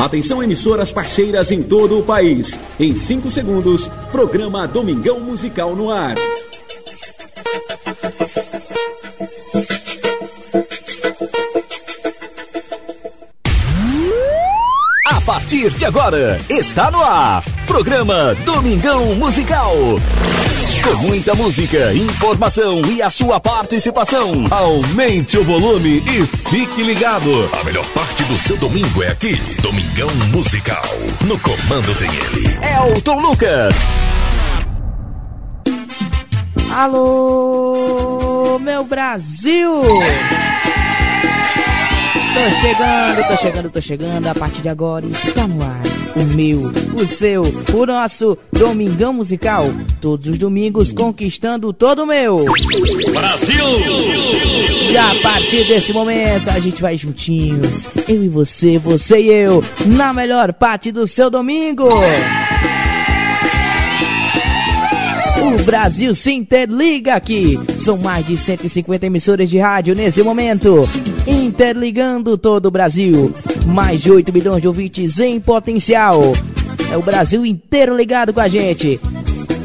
Atenção emissoras parceiras em todo o país. Em 5 segundos, programa Domingão Musical no ar. A partir de agora, está no ar. Programa Domingão Musical. Com muita música, informação e a sua participação. Aumente o volume e fique ligado. A melhor parte do seu domingo é aqui. Domingão Musical. No comando tem ele. Elton Lucas. Alô, meu Brasil! Tô chegando, tô chegando, tô chegando. A partir de agora está no ar. O meu, o seu, o nosso Domingão Musical. Todos os domingos conquistando todo o meu. Brasil! E a partir desse momento a gente vai juntinhos. Eu e você, você e eu. Na melhor parte do seu domingo. O Brasil se interliga aqui. São mais de 150 emissoras de rádio nesse momento. Interligando todo o Brasil. Mais de 8 milhões de ouvintes em potencial. É o Brasil inteiro ligado com a gente.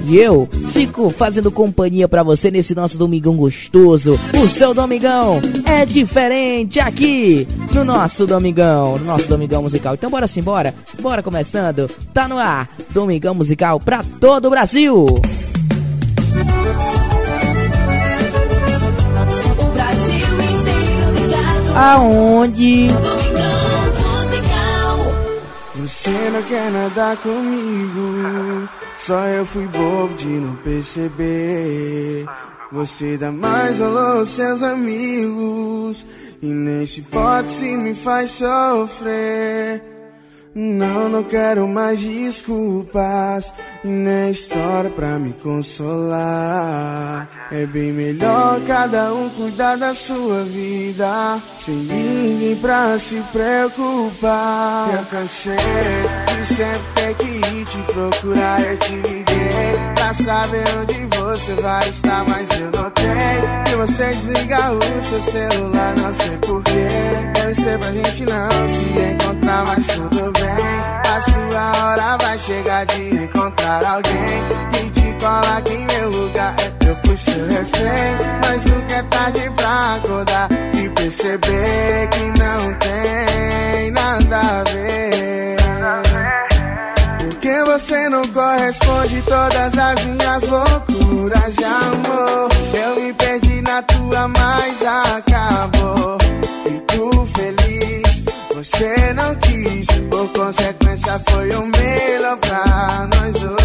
E eu fico fazendo companhia pra você nesse nosso domingão gostoso. O seu domingão é diferente aqui no nosso domingão, no nosso domingão musical. Então bora sim, bora. Bora começando. Tá no ar. Domingão musical pra todo o Brasil. O Brasil inteiro ligado. Aonde? Você não quer nada comigo, só eu fui bobo de não perceber. Você dá mais valor aos seus amigos, e nem se pode se me faz sofrer. Não, não quero mais desculpas nem história pra me consolar. É bem melhor cada um cuidar da sua vida, sem ninguém pra se preocupar. Eu cansei de sempre ter que ir te procurar. Eu te liguei pra saber onde você vai estar, mas eu notei que você desliga o seu celular. Não sei porquê, deve ser pra gente não se encontrar, mas tudo bem. A sua hora vai chegar de encontrar alguém que te coloque em meu lugar. Eu fui seu refém, mas nunca é tarde pra acordar e perceber que não tem nada a ver. Porque você não corresponde todas as minhas loucuras de amor. Eu me perdi na tua, mas acabou. Fico feliz, você não quis. Por consequência, foi o melhor pra nós dois.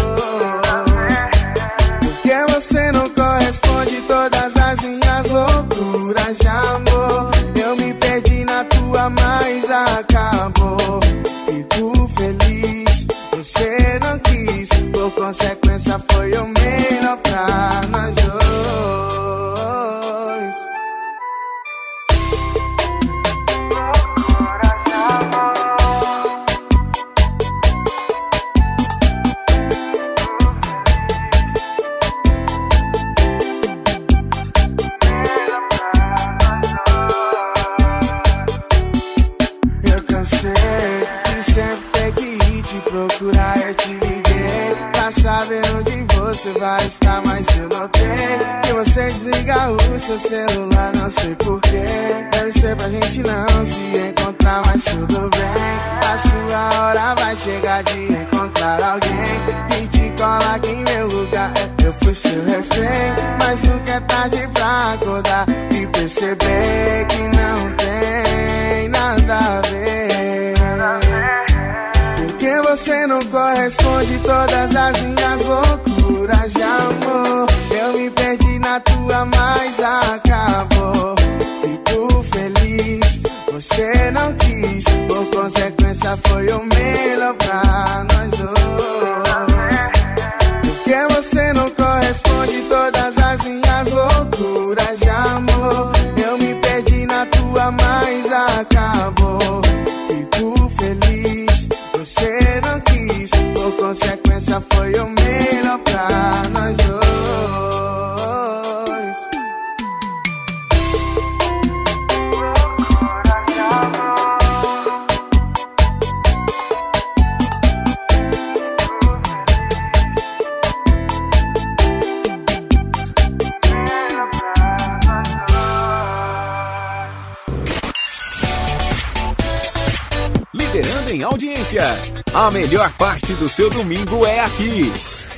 Porque você não corresponde todas as minhas loucuras de amor. Eu me perdi na tua, mas acabou. Fico feliz, você não quis. Por consequência, foi o melhor pra nós dois. Você vai estar. Mas eu notei que você desliga o seu celular. Não sei porquê. Deve ser pra gente não se encontrar, mas tudo bem. A sua hora vai chegar de encontrar alguém que te coloque em meu lugar. Eu fui seu refém, mas nunca é tarde pra acordar e perceber que não tem nada a ver. Porque você não corresponde todas as minhas loucuras Eu me perdi na tua, mas acabou. Fico feliz, você não quis. Por consequência, foi o melhor pra nós seu domingo é aqui,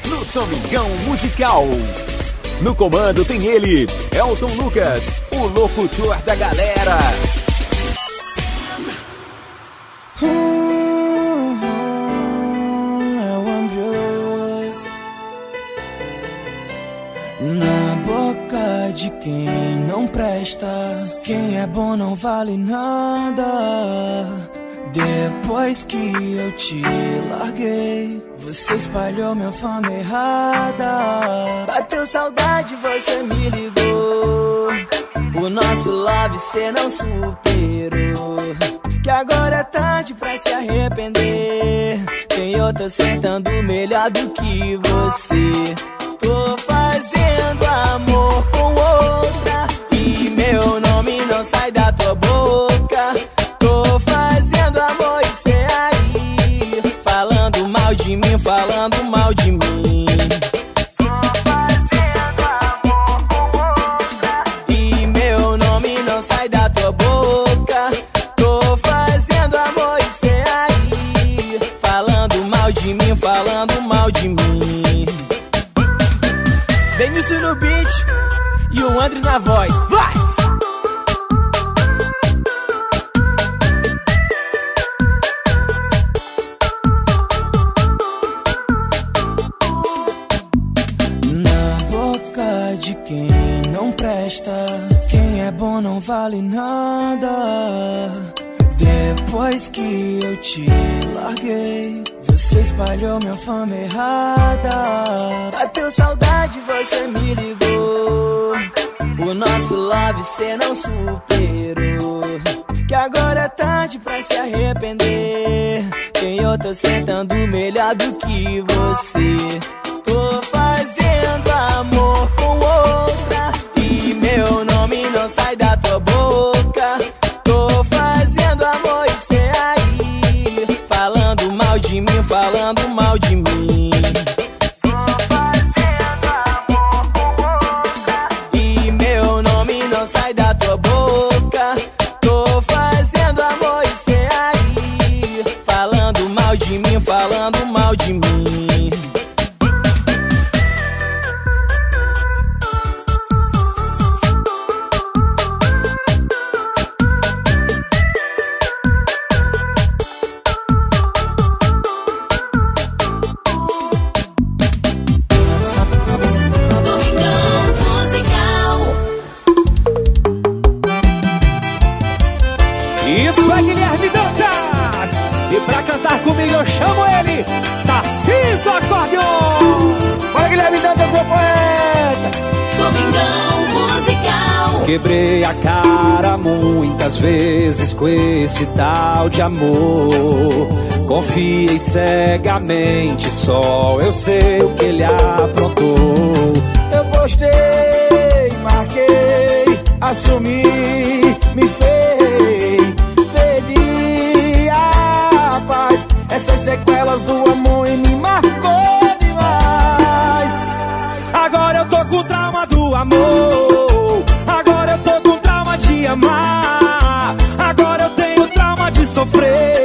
no Domingão Musical. No comando tem ele, Elton Lucas, o locutor da galera. Andrews Na boca de quem não presta Quem é bom não vale nada Depois que eu te larguei Você espalhou minha fama errada Bateu saudade, você me ligou O nosso love cê não superou que agora é tarde pra se arrepender. Tem outra sentando melhor do que você. Tô fazendo amor com outra. E meu nome não sai da tua boca. Mim. Tô fazendo amor com outra. E meu nome não sai da tua boca. Tô fazendo amor e cê aí. Falando mal de mim, falando mal de mim. Denilson no beat e o Andres na voz. Vale nada. Depois que eu te larguei, você espalhou minha fama errada. Bateu saudade, você me ligou. O nosso love cê não superou. Que agora é tarde pra se arrepender. Tem outra sentando melhor do que você. Tô fazendo Quebrei a cara muitas vezes com esse tal de amor. Confiei cegamente, só eu sei o que ele aprontou. Eu postei, marquei, assumi, me fei, perdi a paz. Essas sequelas do amor mim marcou demais. Agora eu tô com trauma do amor. Amar. Agora eu tenho trauma de sofrer.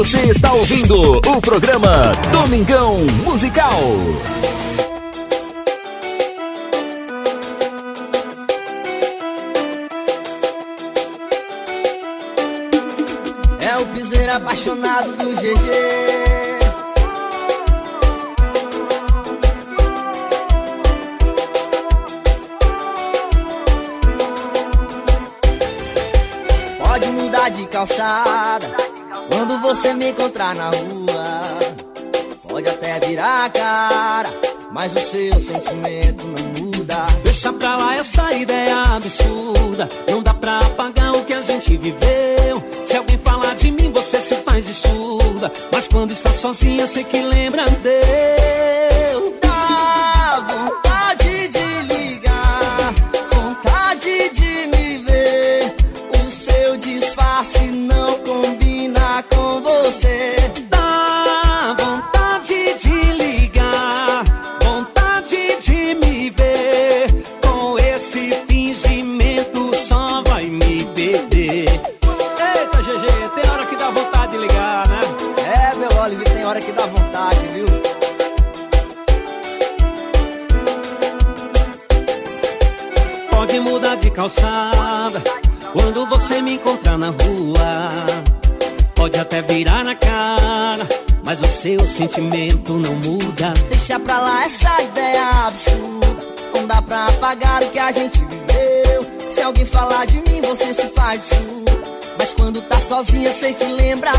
Você está ouvindo o programa Domingão Musical. na rua. Pode até virar cara, mas o seu sentimento não muda. Deixa pra lá essa ideia absurda. Não dá pra apagar o que a gente viveu. Se alguém falar de mim, você se faz de surda. Mas quando está sozinha, sei que Sozinha sei que lembra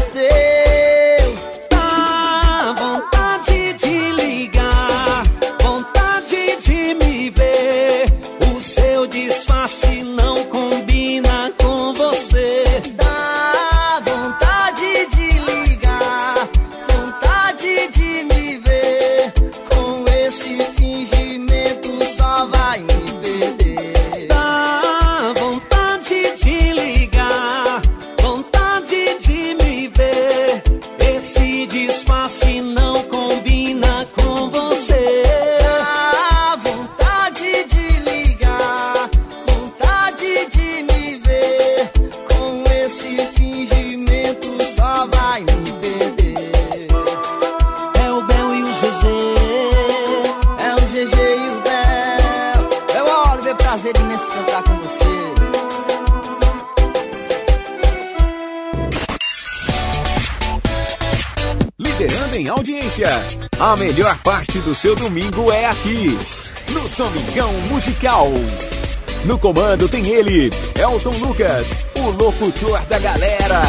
seu domingo é aqui, no Domingão Musical. No comando tem ele, Elton Lucas, o locutor da galera.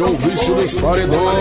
Deixou o vício dos paredões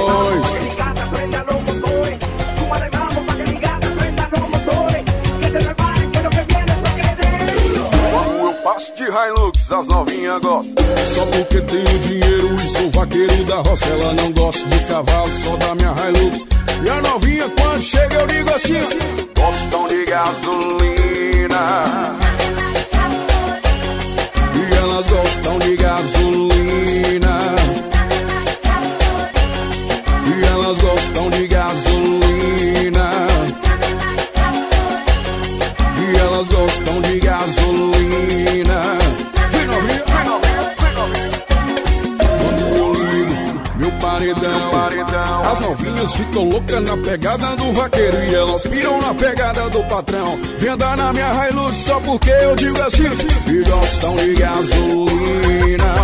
Porque eu digo assim? e gostam de gasolina.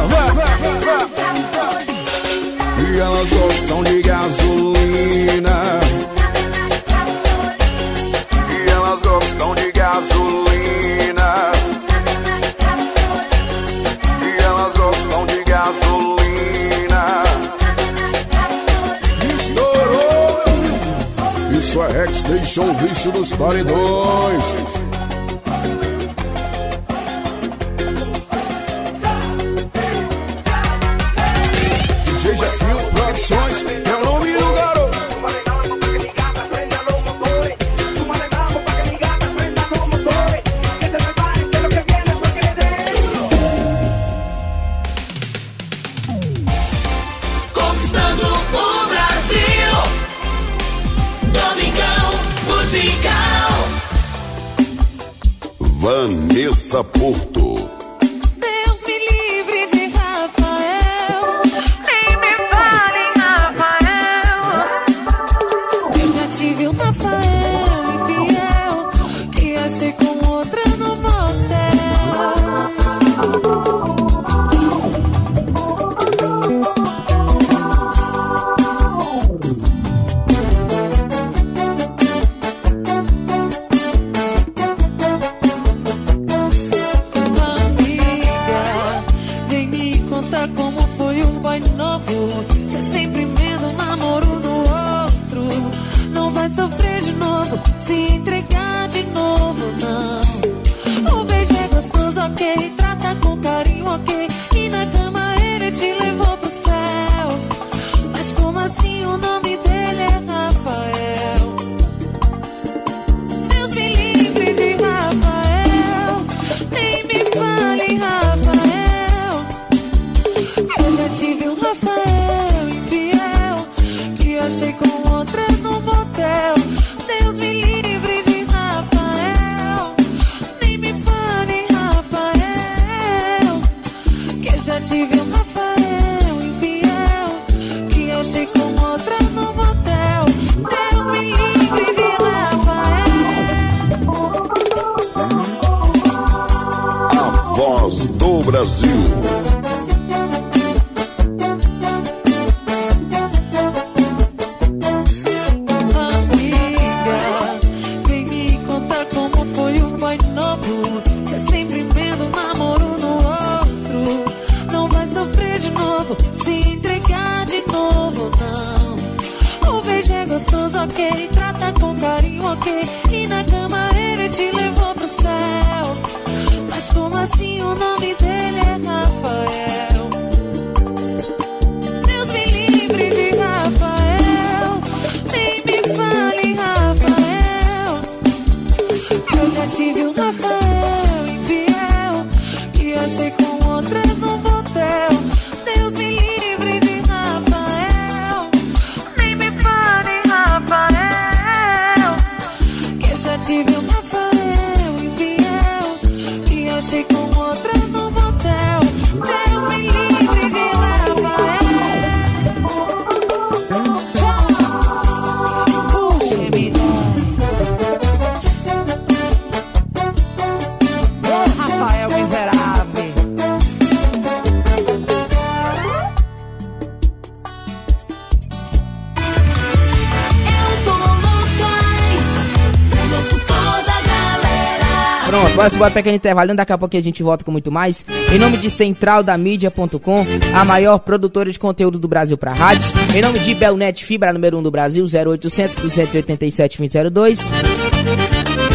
E elas gostam de gasolina. E elas gostam de gasolina. E elas gostam de gasolina. Estourou! Isso é X, deixou o vício dos paredões. Bora, bora pequeno intervalo, daqui a pouco a gente volta com muito mais. Em nome de centraldamedia.com, a maior produtora de conteúdo do Brasil para rádios. Em nome de Belnet Fibra número 1 do Brasil, 0800 287 2002.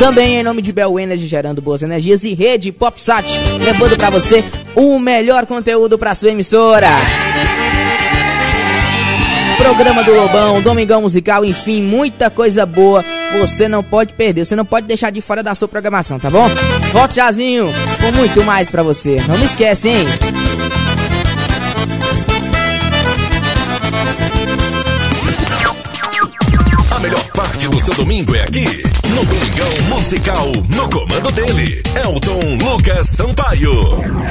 Também em nome de Bel Energy, gerando boas energias e Rede PopSat, levando para você o melhor conteúdo para sua emissora. Programa do Lobão, Domingão Musical, enfim, muita coisa boa você não pode perder, você não pode deixar de fora da sua programação, tá bom? Volte jazinho com muito mais pra você. Não me esquece, hein? A melhor parte do seu domingo é aqui, no Domingão Musical, no comando dele, Elton Lucas Sampaio.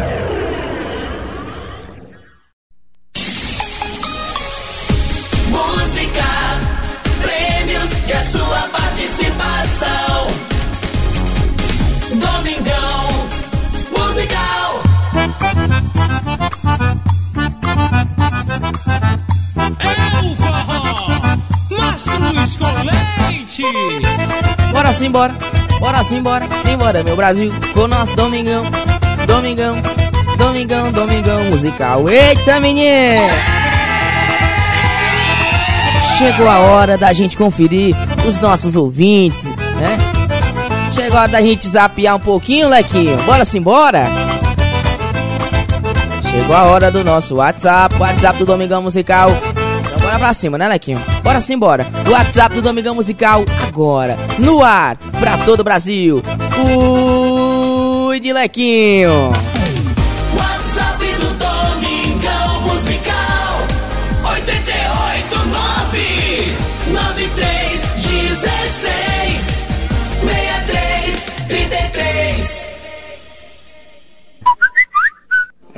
Bora sim, bora. Bora sim, bora. Simbora, meu Brasil. Com o nosso Domingão. Domingão. Domingão, Domingão musical. Eita, menino! Chegou a hora da gente conferir os nossos ouvintes, né? Chegou a hora da gente zapear um pouquinho, Lequinho. Bora sim, bora. Chegou a hora do nosso WhatsApp, WhatsApp do Domingão Musical Bora pra cima, né, Lequinho? Bora sim, bora. O WhatsApp do Domingão Musical agora, no ar, pra todo o Brasil. Cuide, Lequinho!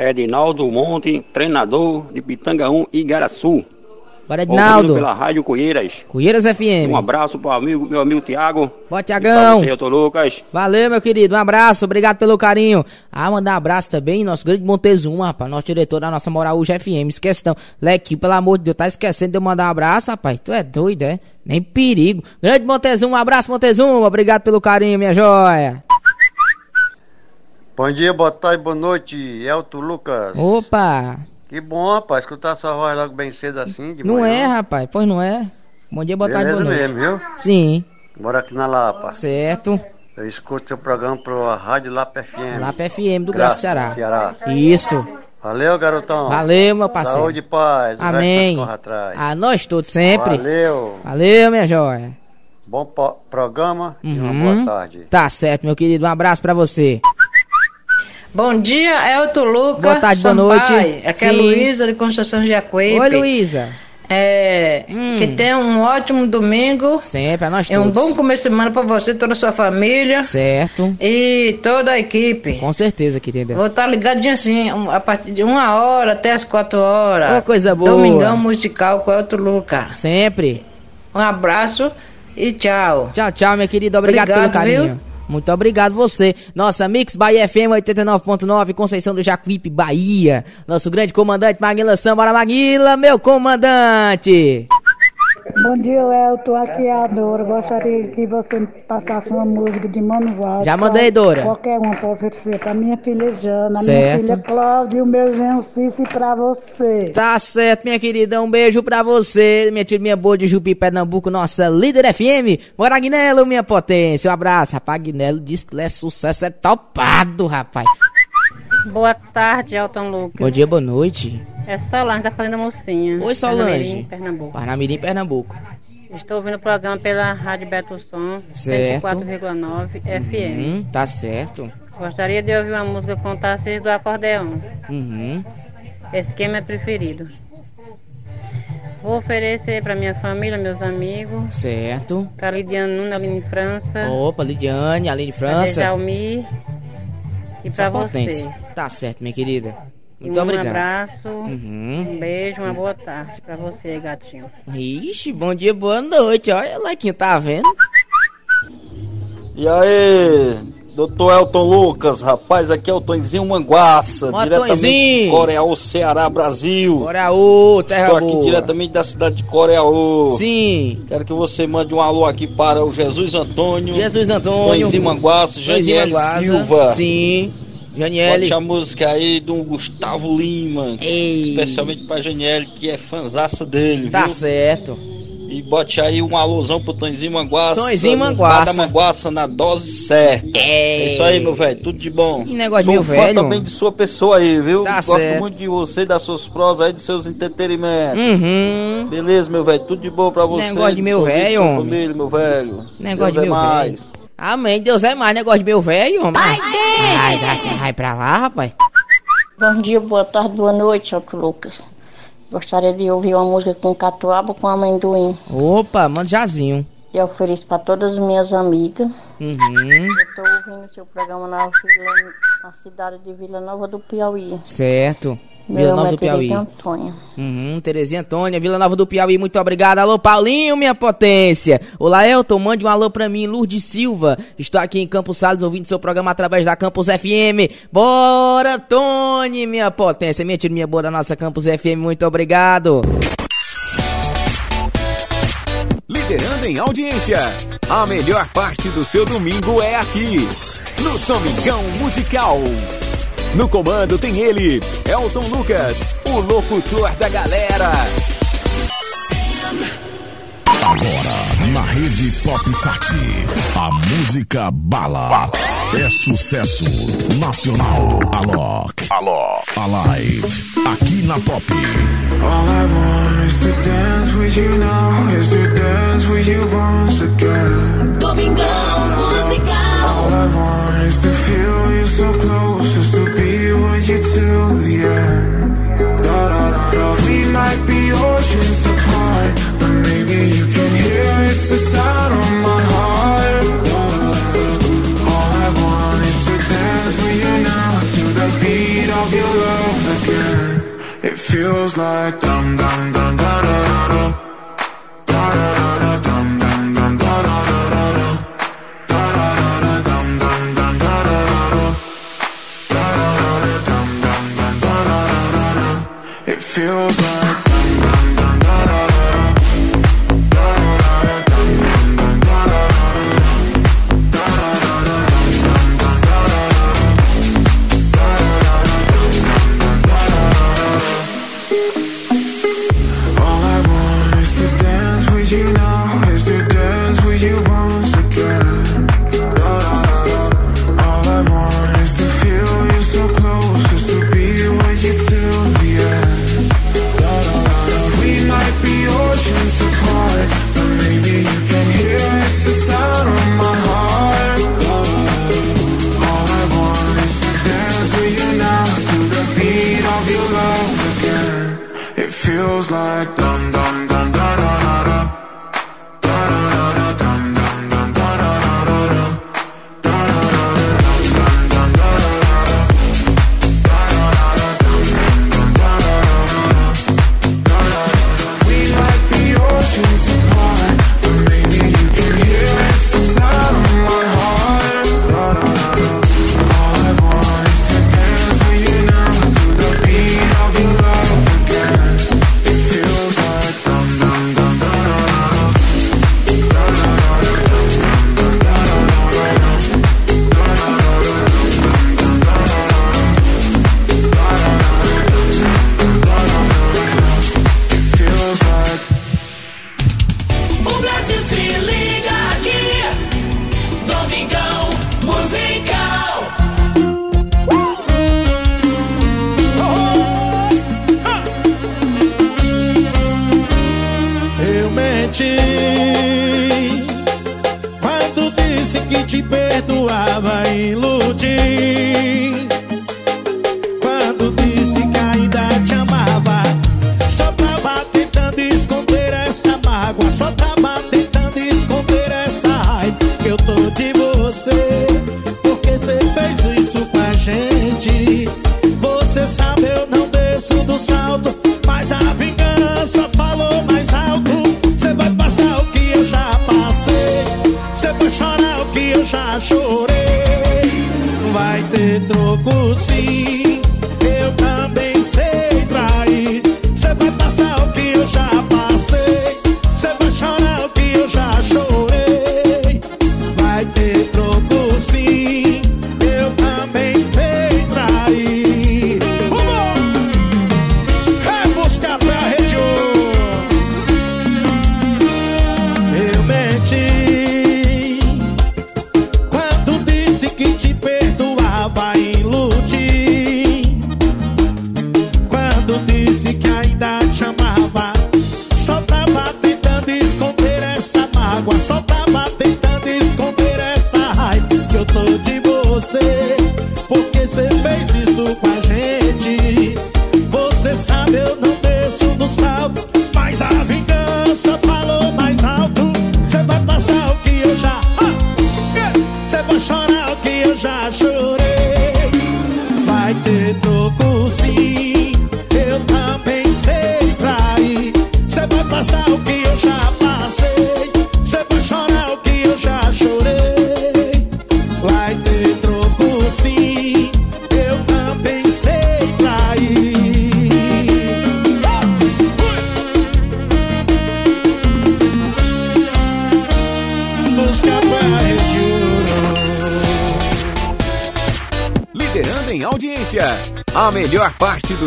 Edinaldo Monte, treinador de Pitanga 1 e Igaraçu. Bora, Edinaldo. pela Rádio Coeiras. Coeiras FM. Um abraço pro amigo, meu amigo Tiago. Boa, Tiagão. Você, eu tô Lucas. Valeu, meu querido. Um abraço, obrigado pelo carinho. Ah, mandar um abraço também, nosso grande Montezuma, rapaz, nosso diretor da nossa Moral UJ FM. Esquece Leque, pelo amor de Deus, tá esquecendo de eu mandar um abraço, rapaz. Tu é doido, é? Nem perigo. Grande Montezuma, um abraço, Montezuma. Obrigado pelo carinho, minha joia. Bom dia, boa tarde, boa noite, Elton Lucas. Opa! Que bom, rapaz, escutar essa voz logo bem cedo assim, de Não manhã. é, rapaz, pois não é. Bom dia, boa tarde, boa noite. mesmo, viu? Sim. Bora aqui na Lapa. Certo. Eu escuto seu programa pro Rádio Lapa FM. Lapa FM do Graça Ceará. Ceará. Isso. Valeu, garotão. Valeu, meu parceiro. Saúde e paz. Amém. A nós todos sempre. Valeu. Valeu, minha joia. Bom programa uhum. e uma boa tarde. Tá certo, meu querido. Um abraço pra você. Bom dia, Elton Lucas. Boa tarde, boa noite. Aqui é Luísa de Conceição Jacuípe. Oi, Luísa. É, que tenha um ótimo domingo. Sempre, pra nós E um todos. bom começo de semana pra você, toda a sua família. Certo. E toda a equipe. Com certeza que entendeu. Vou estar ligadinho assim, a partir de uma hora até as quatro horas. Ô, coisa boa. Domingão musical com Elton Lucas. Sempre. Um abraço e tchau. Tchau, tchau, minha querida. Obrigado, Obrigado, pelo carinho. viu? Muito obrigado você. Nossa Mix Bahia FM 89.9, Conceição do Jacuípe, Bahia. Nosso grande comandante Maguila Samba. Bora, Maguila, meu comandante. Bom dia, Elton. Aqui é a Dora. Gostaria que você passasse uma música de Mano. Já mandei, Dora. Qualquer uma pra oferecer pra minha filha Jana, Certo. minha filha Cláudia e o meu genro Cici pra você. Tá certo, minha querida. Um beijo pra você, minha tia, minha boa de Jupi, Pernambuco, nossa líder FM. Bora, Agnello, minha potência. Um abraço. Rapaz, Agnello disse que é sucesso, é topado, rapaz. Boa tarde, Elton Lucas. Bom dia, boa noite. É Solange da Fazenda Mocinha. Oi, Solange. Parnamirim, Pernambuco. Parnamirim, Pernambuco. Estou ouvindo o programa pela Rádio Beto Som, Certo. 104,9 FM. Uhum, tá certo. Gostaria de ouvir uma música com Tarcísio do Acordeão. Uhum. Esse que é meu preferido. Vou oferecer para minha família, meus amigos, Certo. para Lidiane Nunes, Aline França, Opa, Lidiane, Aline França. Dejalmir e Sua para você. Tá certo, minha querida. Muito um obrigado. abraço, Uhum. um beijo, uma boa tarde para você, gatinho. Ixi, bom dia, boa noite. Olha, Lequinho, tá vendo? E aí, doutor Elton Lucas, rapaz, aqui é o Tonzinho Manguaça, Ó, diretamente Tonzinho. de Coreaú, Ceará, Brasil. Coreaú, terra Estou aqui boa. diretamente da cidade de Coreaú. Sim. Quero que você mande um alô aqui para o Jesus Antônio. Jesus Antônio. Tonzinho Manguaça, Manguaça. Silva. Sim. Janiele. Bote a música aí do Gustavo Lima. Especialmente pra Janiele, que é fanzaça dele, Tá viu? certo. E bote aí um alôzão pro Tonzinho Manguaça. Tonzinho Manguaça. Bar da Manguaça na dose certa. É isso aí, meu velho. Tudo de bom. Que negócio Sou meu fã velho. também de sua pessoa aí, viu? Tá Gosto certo. muito de você, das suas prosas aí, dos seus entretenimentos. Uhum. Beleza, meu velho. Tudo de bom pra você. Negócio de meu velho, família, meu velho. Negócio Deus de é meu mais. velho. Amém. Deus é mais. Negócio de meu velho, homem. Vai, vai, vai pra lá, rapaz. Bom dia, boa tarde, boa noite, Alto Lucas. Gostaria de ouvir uma música com catuaba com amendoim. Opa, manda jazinho. E eu ofereço para todas as minhas amigas. Uhum. Eu estou ouvindo seu programa na, Vila, na cidade de Vila Nova do Piauí. Certo. Meu Vila Nova é do Piauí. Terezinha Antônia. Uhum, Terezinha Antônia, Vila Nova do Piauí, muito obrigado. Alô, Paulinho, minha potência. Olá, Elton, mande um alô pra mim, Lourdes Silva. Estou aqui em Campos Salles ouvindo seu programa através da Campus FM. Bora, Tony, minha potência. Minha tia, minha boa da nossa Campus FM, muito obrigado. Liderando em audiência. A melhor parte do seu domingo é aqui, no Domingão Musical. No comando tem ele, Elton Lucas, o locutor da galera. Agora, na rede Pop Sat, a música bala é sucesso nacional. Alok, Alok, Alive, aqui na Pop. All I want is to dance with you now, is to dance with you once again. Domingão Musical. All I want is to feel you so close, is to you till the end. Da da da da. We might be oceans apart, but maybe you can hear it's the sound of my heart. Da da da. All I want is to dance with you now to the beat of your love again. It feels like dum dum dum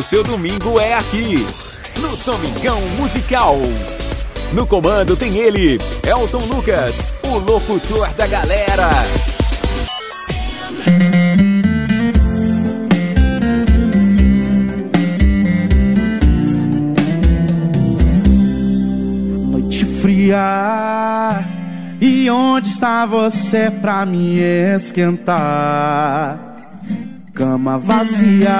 seu domingo é aqui, no Domingão Musical. No comando tem ele, Elton Lucas, o locutor da galera. Noite fria. E onde está você pra me esquentar? Cama vazia.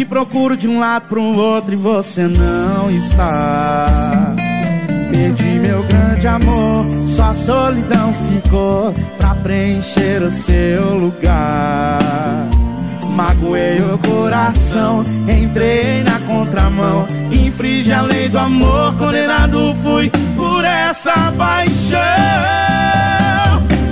Te procuro de um lado pro outro e você não está. Perdi meu grande amor, só solidão ficou pra preencher o seu lugar. Magoei o coração, entrei na contramão, infringi a lei do amor, condenado fui por essa paixão.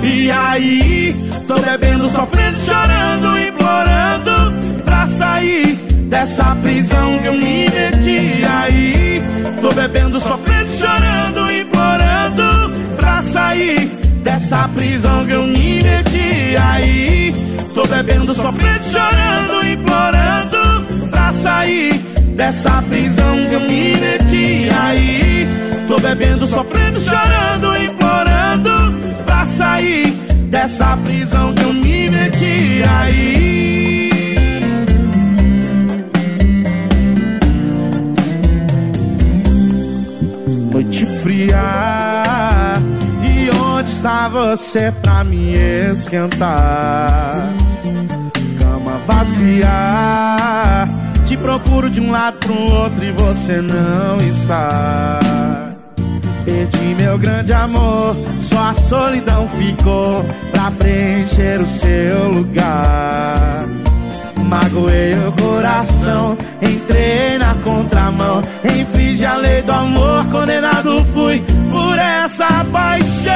E aí, tô bebendo, sofrendo, chorando, implorando pra sair dessa prisão que eu me meti. Aí, tô bebendo, sofrendo, chorando, implorando pra sair dessa prisão que eu me meti. Aí, tô bebendo, sofrendo, chorando, implorando pra sair dessa prisão que eu me meti. Aí, tô bebendo, sofrendo, chorando, implorando pra sair dessa prisão que eu me meti. Aí. Fria. E onde está você pra me esquentar? Cama vazia. Te procuro de um lado pro outro e você não está. Perdi meu grande amor, só a solidão ficou pra preencher o seu lugar. Magoei o coração, entrei na contramão, infringi a lei do amor, condenado fui por essa paixão.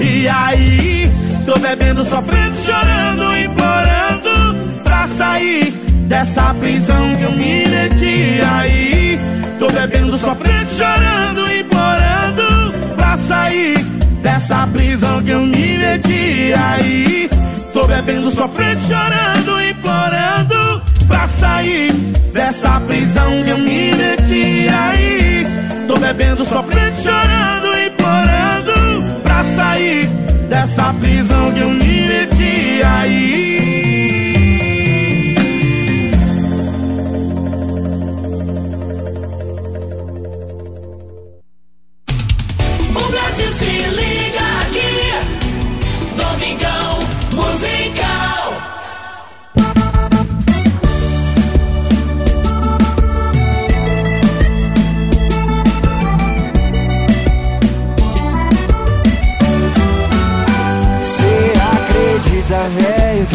E aí, tô bebendo, sofrendo, chorando, implorando pra sair dessa prisão que eu me meti. Aí, tô bebendo, sofrendo, chorando, implorando pra sair dessa prisão que eu me meti. Aí, tô bebendo, sofrendo, chorando, implorando pra sair dessa prisão que eu me meti. Aí, tô bebendo, sofrendo, chorando, implorando pra sair dessa prisão que eu me meti. Aí.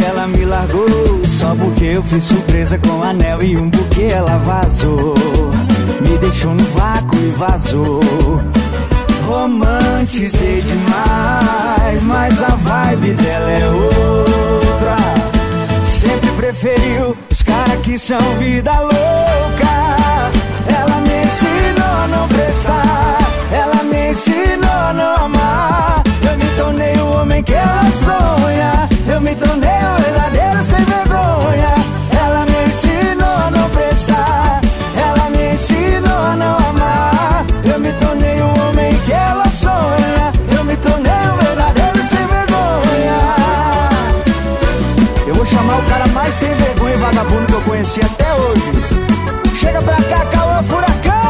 Ela me largou. Só porque eu fiz surpresa com anel e um buquê ela vazou. Me deixou no vácuo e vazou. Romantizei demais Mas a vibe dela é outra. Sempre preferiu os caras que são vida louca. Ela me ensinou a não prestar Ela me ensinou a não amar tornei o homem que ela sonha. Eu me tornei o verdadeiro sem vergonha. Ela me ensinou a não prestar. Ela me ensinou a não amar. Eu me tornei o homem que ela sonha. Eu me tornei o verdadeiro sem vergonha. Eu vou chamar o cara mais sem vergonha e vagabundo que eu conheci até hoje. Chega pra cá, Cauã Furacão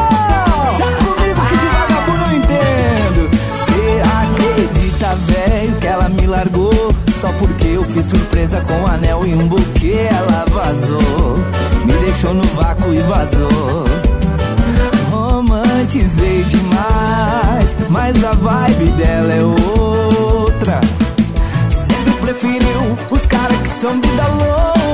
largou Só porque eu fiz surpresa com um anel e um buquê Ela vazou, me deixou no vácuo e vazou. Romantizei demais, mas a vibe dela é outra. Sempre preferiu os caras que são vida louca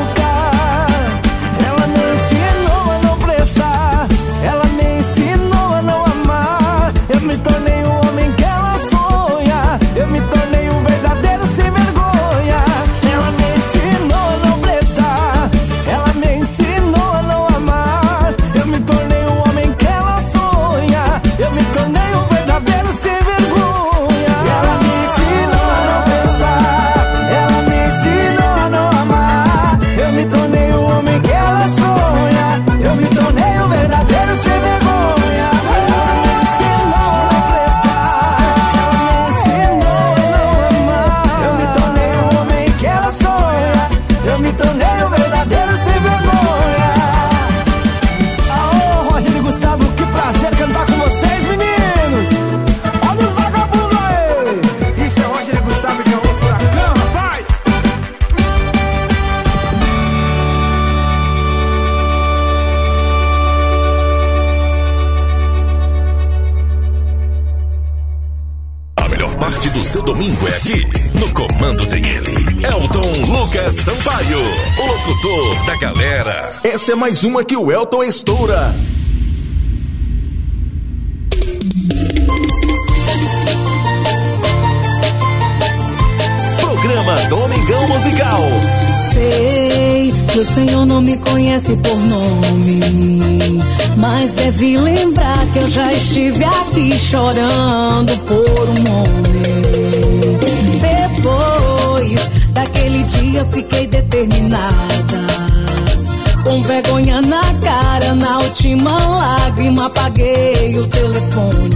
Essa é mais uma que o Elton estoura. Programa Domingão Musical. Sei que o Senhor não me conhece por nome, mas deve lembrar que eu já estive aqui chorando por um última lágrima apaguei o telefone.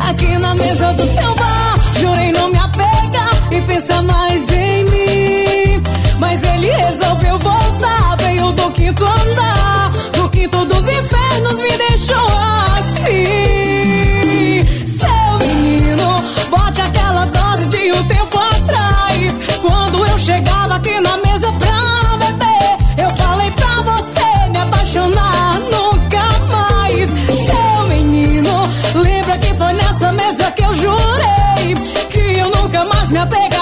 Aqui na mesa do seu bar, jurei não me apegar e pensar mais em mim. Mas ele resolveu voltar, veio do quinto andar, do quinto dos infernos me deixou assim. Seu menino, bote aquela dose de um tempo atrás, quando eu chegava aqui na mesa que eu jurei que eu nunca mais me apegaria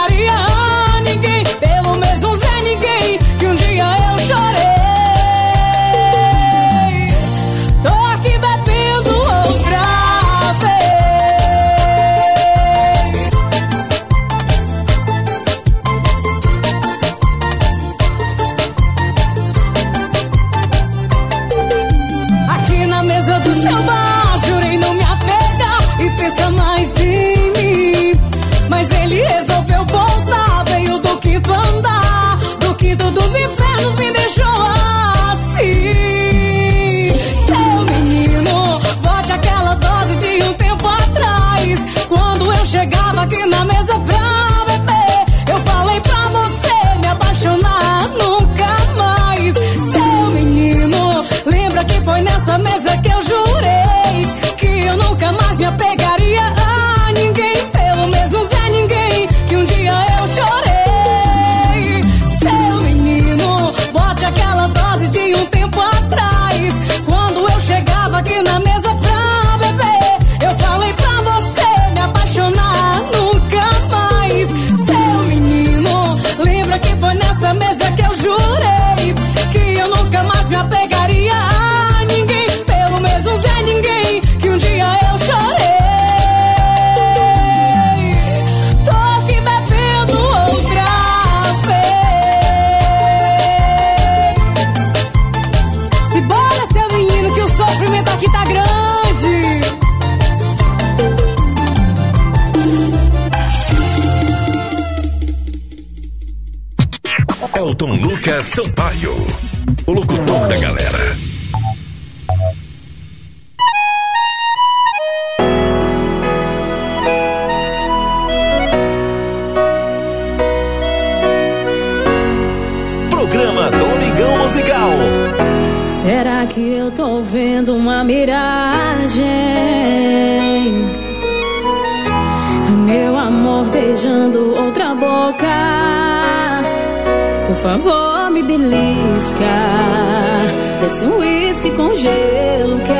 favor, me belisca. Desce um uísque com gelo que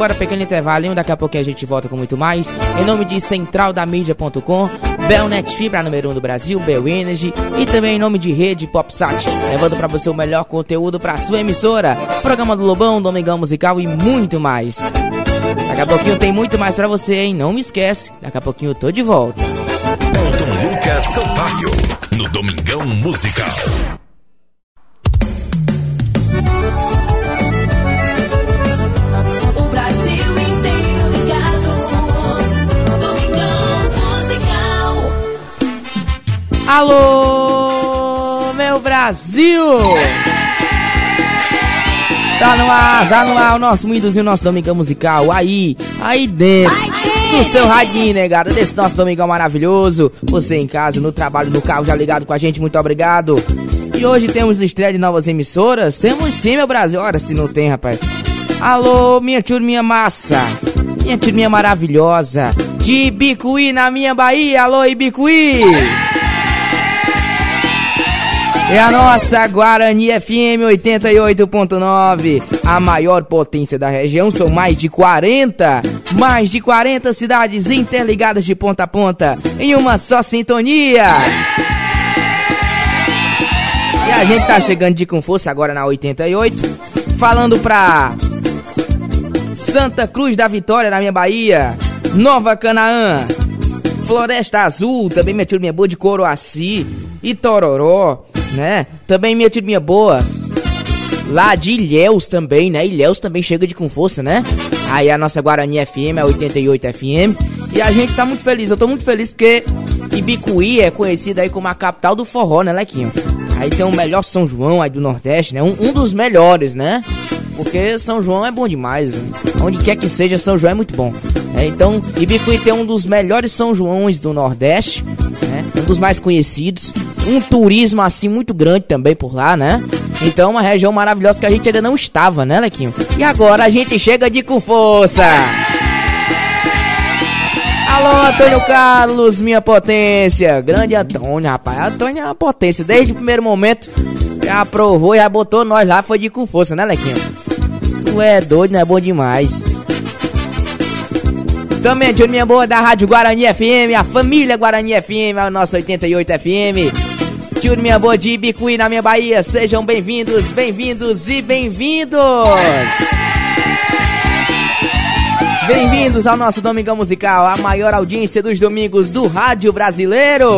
muito bem. Bora pequeno intervalinho. Daqui a pouquinho a gente volta com muito mais. Em nome de centraldamídia.com, Belnet Fibra número 1 um do Brasil, Bel Energy e também em nome de Rede Popsat, levando pra você o melhor conteúdo pra sua emissora. Programa do Lobão, Domingão Musical e muito mais. Daqui a pouquinho tem muito mais pra você, hein? Não me esquece. Daqui a pouquinho eu tô de volta. Elton Lucas Sampaio, no Domingão Musical. Alô, meu Brasil! Tá no ar, tá no ar o nosso Windows nosso Domingão Musical. Aí, aí dentro do seu radinho, negado, desse nosso Domingão maravilhoso. Você em casa, no trabalho, no carro, já ligado com a gente, muito obrigado. E hoje temos estreia de novas emissoras? Temos sim, meu Brasil. Ora, se não tem, rapaz. Alô, minha turminha massa. Minha turminha maravilhosa. De Ibicuí, na minha Bahia. Alô, Ibicuí. É a nossa Guarani FM 88.9, a maior potência da região, são mais de 40, mais de 40 cidades interligadas de ponta a ponta em uma só sintonia. E a gente tá chegando de com força agora na 88, falando pra Santa Cruz da Vitória, na minha Bahia, Nova Canaã, Floresta Azul, também minha turma boa de Coroaci, Itororó, né? Também minha turminha boa. Lá de Ilhéus também, né? Ilhéus também chega de com força, né? Aí a nossa Guarani FM, a 88 FM. E a gente tá muito feliz, eu tô muito feliz porque Ibicuí é conhecida aí como a capital do forró, né, Lequinho? Aí tem o melhor São João aí do Nordeste, né? Um, um dos melhores, né? Porque São João é bom demais. Né? Onde quer que seja, São João é muito bom. É, então, Ibicuí tem um dos melhores São Joões do Nordeste, né? Um dos mais conhecidos um turismo assim muito grande também por lá, né? Então uma região maravilhosa que a gente ainda não estava, né, Lequinho? E agora a gente chega de com força. Alô, Antônio Carlos, minha potência. Grande Antônio, rapaz. Antônio é uma potência. Desde o primeiro momento, já aprovou, já botou nós lá, foi de com força, né, Lequinho? Tu é doido, não é bom demais. Também, minha boa da Rádio Guarani FM, a família Guarani FM, a nossa 88 FM. Turminha boa de Ibicuí na minha Bahia, sejam bem-vindos, bem-vindos e bem-vindos! Bem-vindos ao nosso Domingão Musical, a maior audiência dos domingos do rádio brasileiro.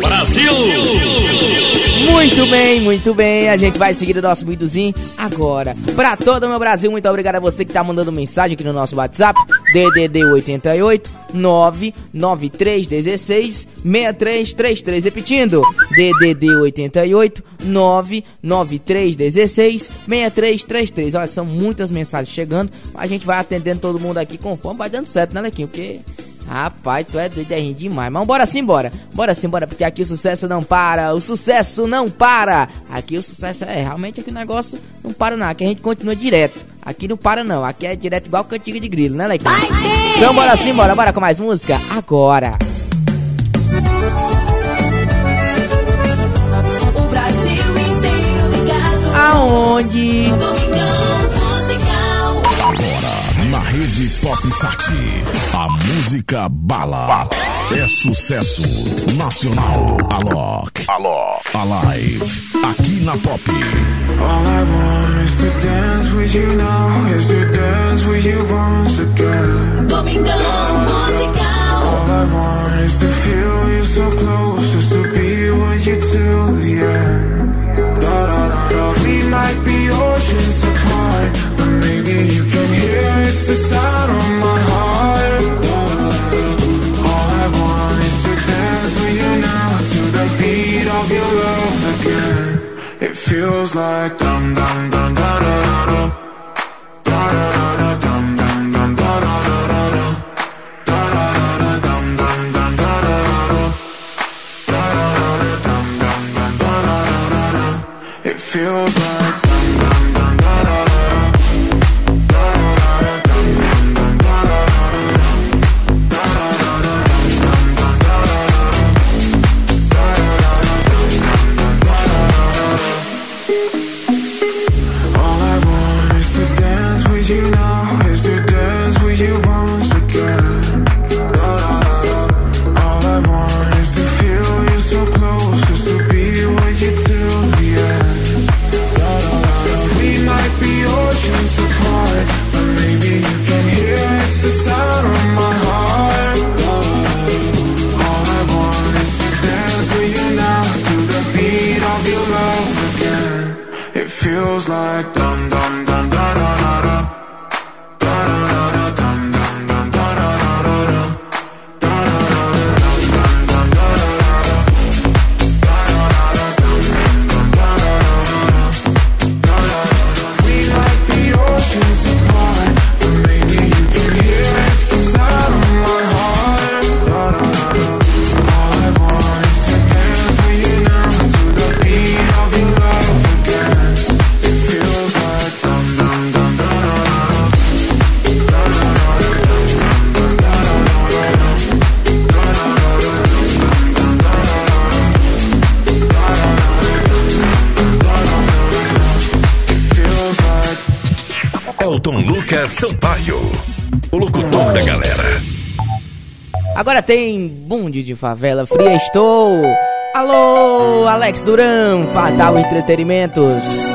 Brasil! Muito bem, muito bem. A gente vai seguir o nosso videozinho agora. Pra todo o meu Brasil, muito obrigado a você que tá mandando mensagem aqui no nosso WhatsApp. DDD 88 99316 6333. Repetindo, DDD 88 99316 6333. Olha, são muitas mensagens chegando. A gente vai atendendo todo mundo aqui conforme vai dando certo, né, Lequinho? Porque Rapaz, tu é doido, é rindo demais. Mas bora sim, bora. Bora sim, bora, porque aqui o sucesso não para. O sucesso não para. Aqui o sucesso é realmente aqui o negócio não para não. Aqui a gente continua direto. Aqui não para não. Aqui é direto igual cantiga de grilo, né, Lequinho? Então bora sim, bora. Bora com mais música? Agora. O Brasil inteiro ligado. Aonde? Rede Pop Sat, a música bala é sucesso nacional. Alok, Alok, Alive, aqui na Pop. All I want is to dance with you now, is to dance with you once again. Domingão musical. All I want is to feel you so close, just to be with you till the end. Da da da da. We might be oceans apart, you can hear it's the sound of my heart. All I want is to dance with you now, to the beat of your love again. It feels like dum dum dum Sampaio, o locutor da galera. Agora tem Bonde de Favela Fria Estou. Alô, Alex Duran, Fatal Entretenimentos.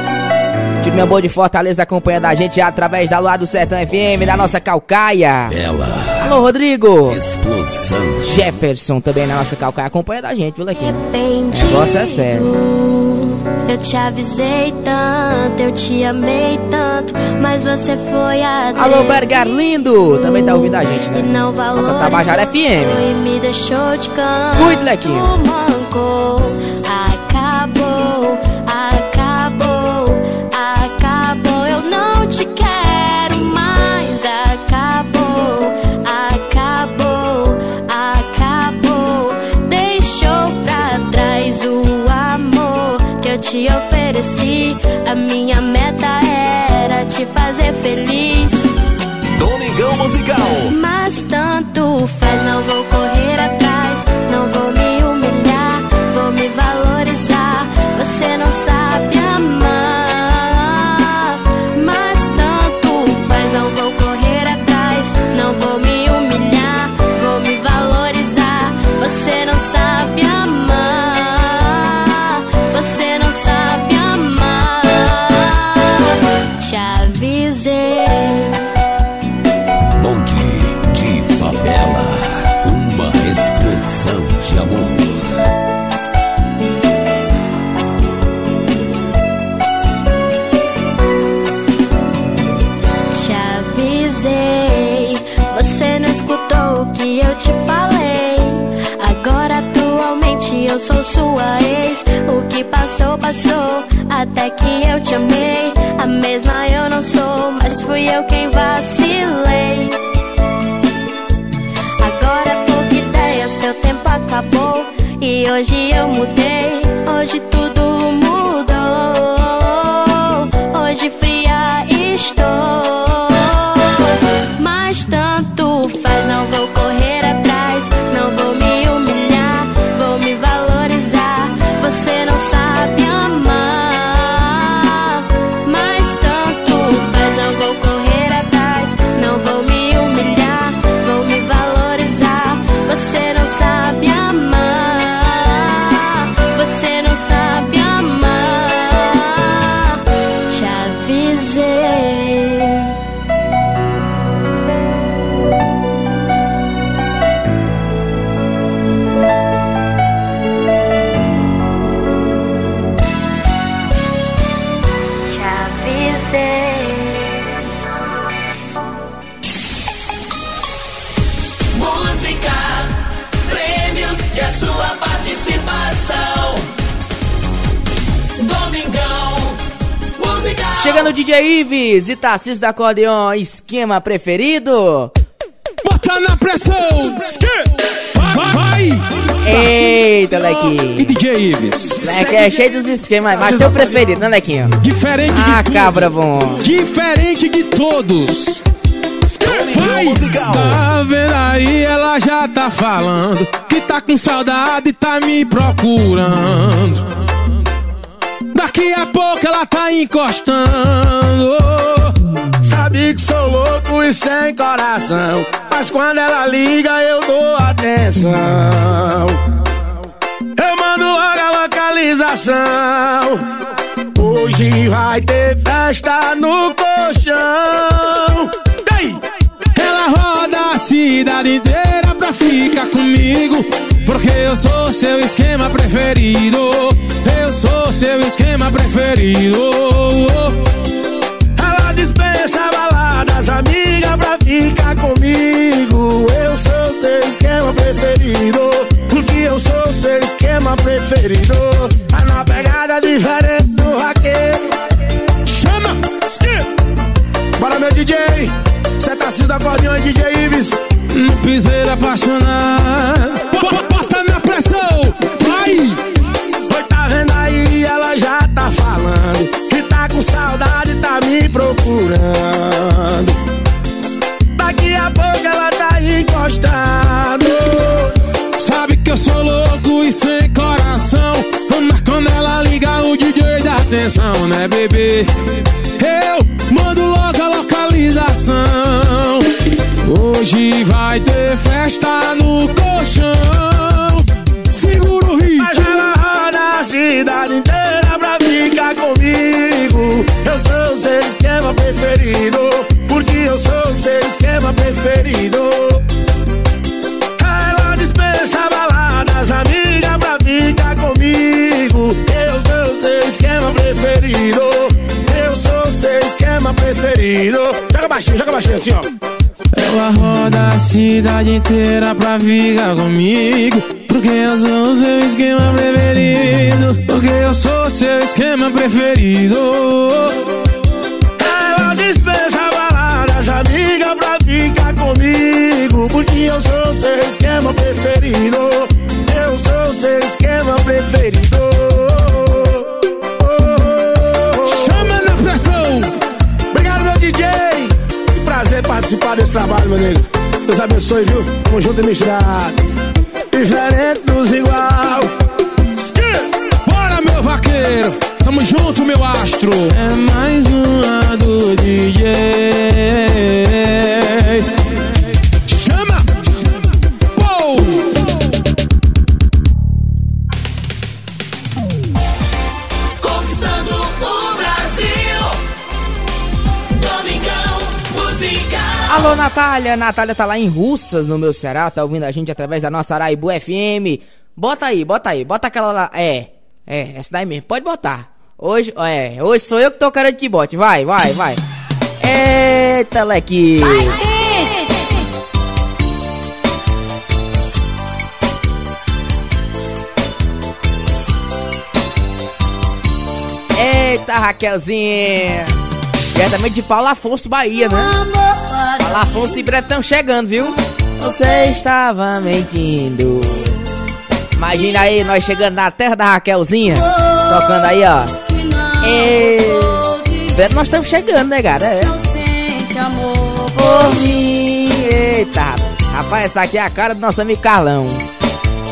Time minha boa de Fortaleza acompanha da gente através da Lua do Sertão FM, da nossa Calcaia. Ela. Alô, Rodrigo. Explosão. Jefferson também na nossa Calcaia acompanha da gente, viu, Lequinho? O negócio é sério. Eu te avisei tanto, eu te amei tanto, mas você foi a Alô, Bergar Lindo, também tá ouvindo a gente, né? Não Nossa Tabajara FM. E me deixou de canto. Cuide, Lequinho. Mancou, te ofereci. A minha meta era te fazer feliz. Domingão Musical. Mas tanto faz, não vou fui eu quem vacilei. Agora pouca ideia, seu tempo acabou. E hoje eu mudei, Ives e Tarcísio da Acordeon, esquema preferido. Bota na pressão! Vai! vai. Eita, Lequinho. E DJ Ives? Leque é cheio dos esquemas, mas teu preferido, né, Lequinho? Diferente de Ah, tudo. cabra bom. Diferente de todos. Vai! Tá vendo aí, ela já tá falando que tá com saudade e tá me procurando. Daqui a pouco ela tá encostando. Sabe que sou louco e sem coração. Mas quando ela liga, eu dou atenção. Eu mando logo a localização. Hoje vai ter festa no colchão. Ela roda a cidade inteira pra ficar comigo. Porque eu sou seu esquema preferido. Eu sou seu esquema preferido. Ela dispensa baladas, amiga, pra ficar comigo. Eu sou seu esquema preferido. Porque eu sou seu esquema preferido. Tá na pegada diferente do vaqueiro. Chama! Bora, meu DJ. Cê tá se da acordeão, DJ Ives. No piseiro apaixonado pressão! Vai! Oi, tá vendo aí? Ela já tá falando que tá com saudade, tá me procurando. Daqui a pouco ela tá encostando. Sabe que eu sou louco e sem coração. Mas quando ela liga, o DJ dá atenção, né, bebê? Eu mando logo a localização. Hoje vai ter festa no colchão. Cidade inteira pra ficar comigo. Eu sou seu esquema preferido. Porque eu sou seu esquema preferido. Ela dispensa baladas, amiga, pra ficar comigo. Eu sou seu esquema preferido. Eu sou seu esquema preferido. Joga baixinho, joga baixinho assim, ó. Ela roda a cidade inteira pra ficar comigo. Porque eu sou o seu esquema preferido. Porque eu sou o seu esquema preferido. Ela dispensa baladas, amiga, pra ficar comigo. Porque eu sou seu esquema preferido. Eu sou seu esquema preferido. Chama na pressão. Obrigado, meu DJ. Que prazer participar desse trabalho, meu nego. Deus abençoe, viu? Tamo junto e misturado. Diferente Tamo junto, meu astro. É mais uma do DJ. Chama! Pou! Conquistando o Brasil. Domingão musical. Alô, Natália. Natália tá lá em Russas, no meu Ceará. Tá ouvindo a gente através da nossa Araibu FM. Bota aí, bota aí. Bota aquela lá. É, é, essa daí mesmo. Pode botar. Hoje, é, hoje sou eu que tô querendo que bote. Vai, vai, vai. Eita, leque. Eita, Raquelzinha. Diretamente de Paulo Afonso, Bahia, né? Paulo Afonso e breve estão chegando, viu? Você estava mentindo. Imagina aí, nós chegando na terra da Raquelzinha. Tocando aí, ó. E... Nós estamos chegando, né, cara? É. Sente amor Por mim. Eita, rapaz, essa aqui é a cara do nosso amigo Carlão.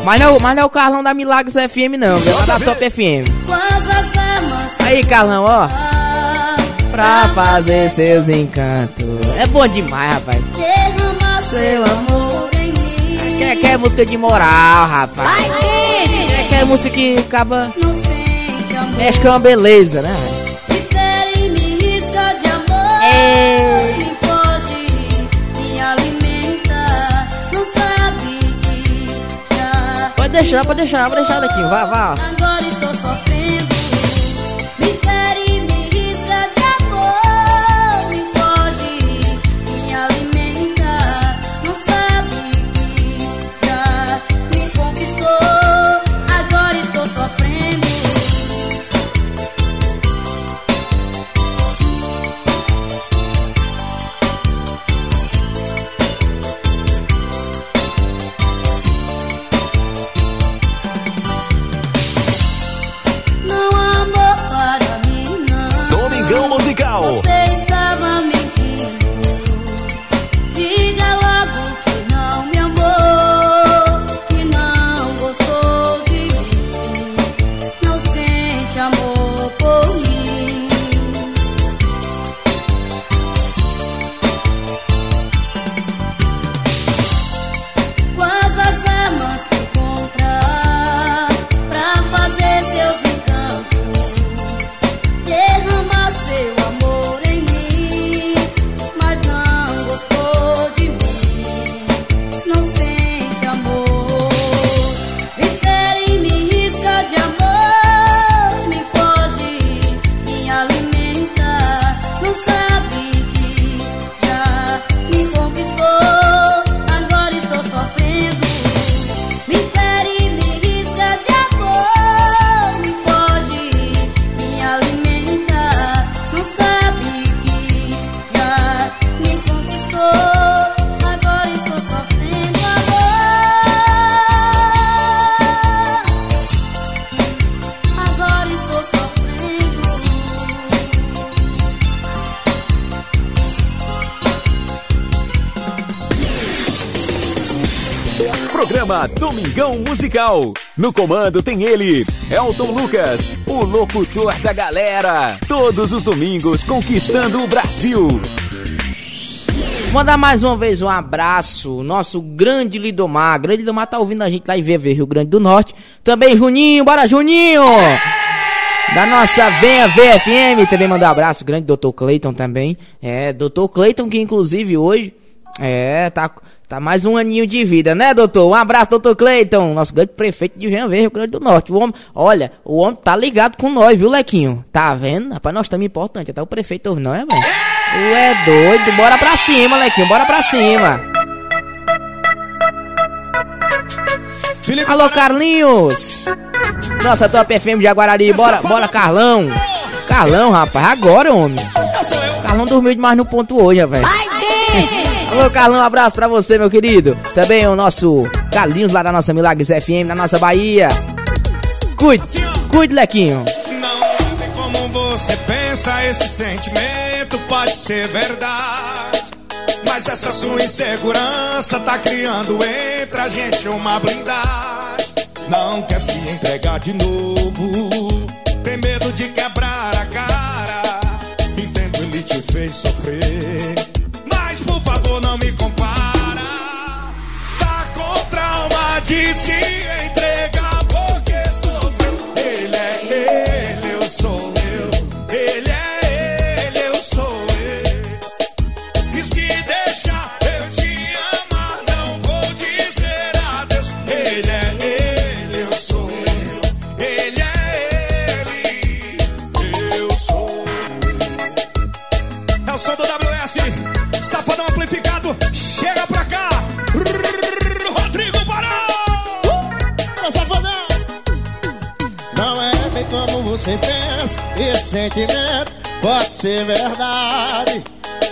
Mas não, mas não é o Carlão da Milagres FM, não, viu? É da Top FM. Aí, Carlão, ó. Pra fazer seus encantos. É bom demais, rapaz. derrama seu amor em mim. Quer, música de moral, rapaz. Quer, quer música que acaba. Não sente amor. Mexe com uma beleza, né? Difere me risca de amor. É. Me foge, me alimenta. Não sabe que já. Pode deixar, pode deixar, pode deixar daqui. Vai, vai. Agora Musical. No comando tem ele, Elton Lucas, o locutor da galera. Todos os domingos conquistando o Brasil. Mandar mais uma vez um abraço, nosso grande Lidomar. Grande Lidomar tá ouvindo a gente lá em VV, Rio Grande do Norte. Também Juninho, bora Juninho! Da nossa Venha VFM, também mandar um abraço, grande Dr. Cleiton também. É, Dr. Cleiton que inclusive hoje, é, tá, tá mais um aninho de vida, né, doutor? Um abraço, Dr. Cleiton, nosso grande prefeito de Venha Rio Grande do Norte. O homem, olha, o homem tá ligado com nós, viu, Lequinho? Tá vendo? Rapaz, nós estamos importantes, até o prefeito ouve, não é, velho? Tu é doido, bora pra cima, Lequinho, bora pra cima. Alô, Carlinhos! Nossa, Top FM de Aguarari, bora, bora, Carlão! Carlão, rapaz, agora, homem! Carlão dormiu demais no ponto hoje, velho. Alô, Carlão, um abraço pra você, meu querido. Também o nosso Carlinhos lá da nossa Milagres FM, na nossa Bahia. Cuide, cuide, Lequinho. Como você pensa, esse sentimento pode ser verdade. Mas essa sua insegurança tá criando entre a gente uma blindagem. Não quer se entregar de novo. Tem medo de quebrar a cara. Entendo, ele te fez sofrer. Não me compara. Tá com trauma de se entregar Chega pra cá, Rodrigo Barão. Ô, safadão! Não é bem como você pensa, esse sentimento pode ser verdade.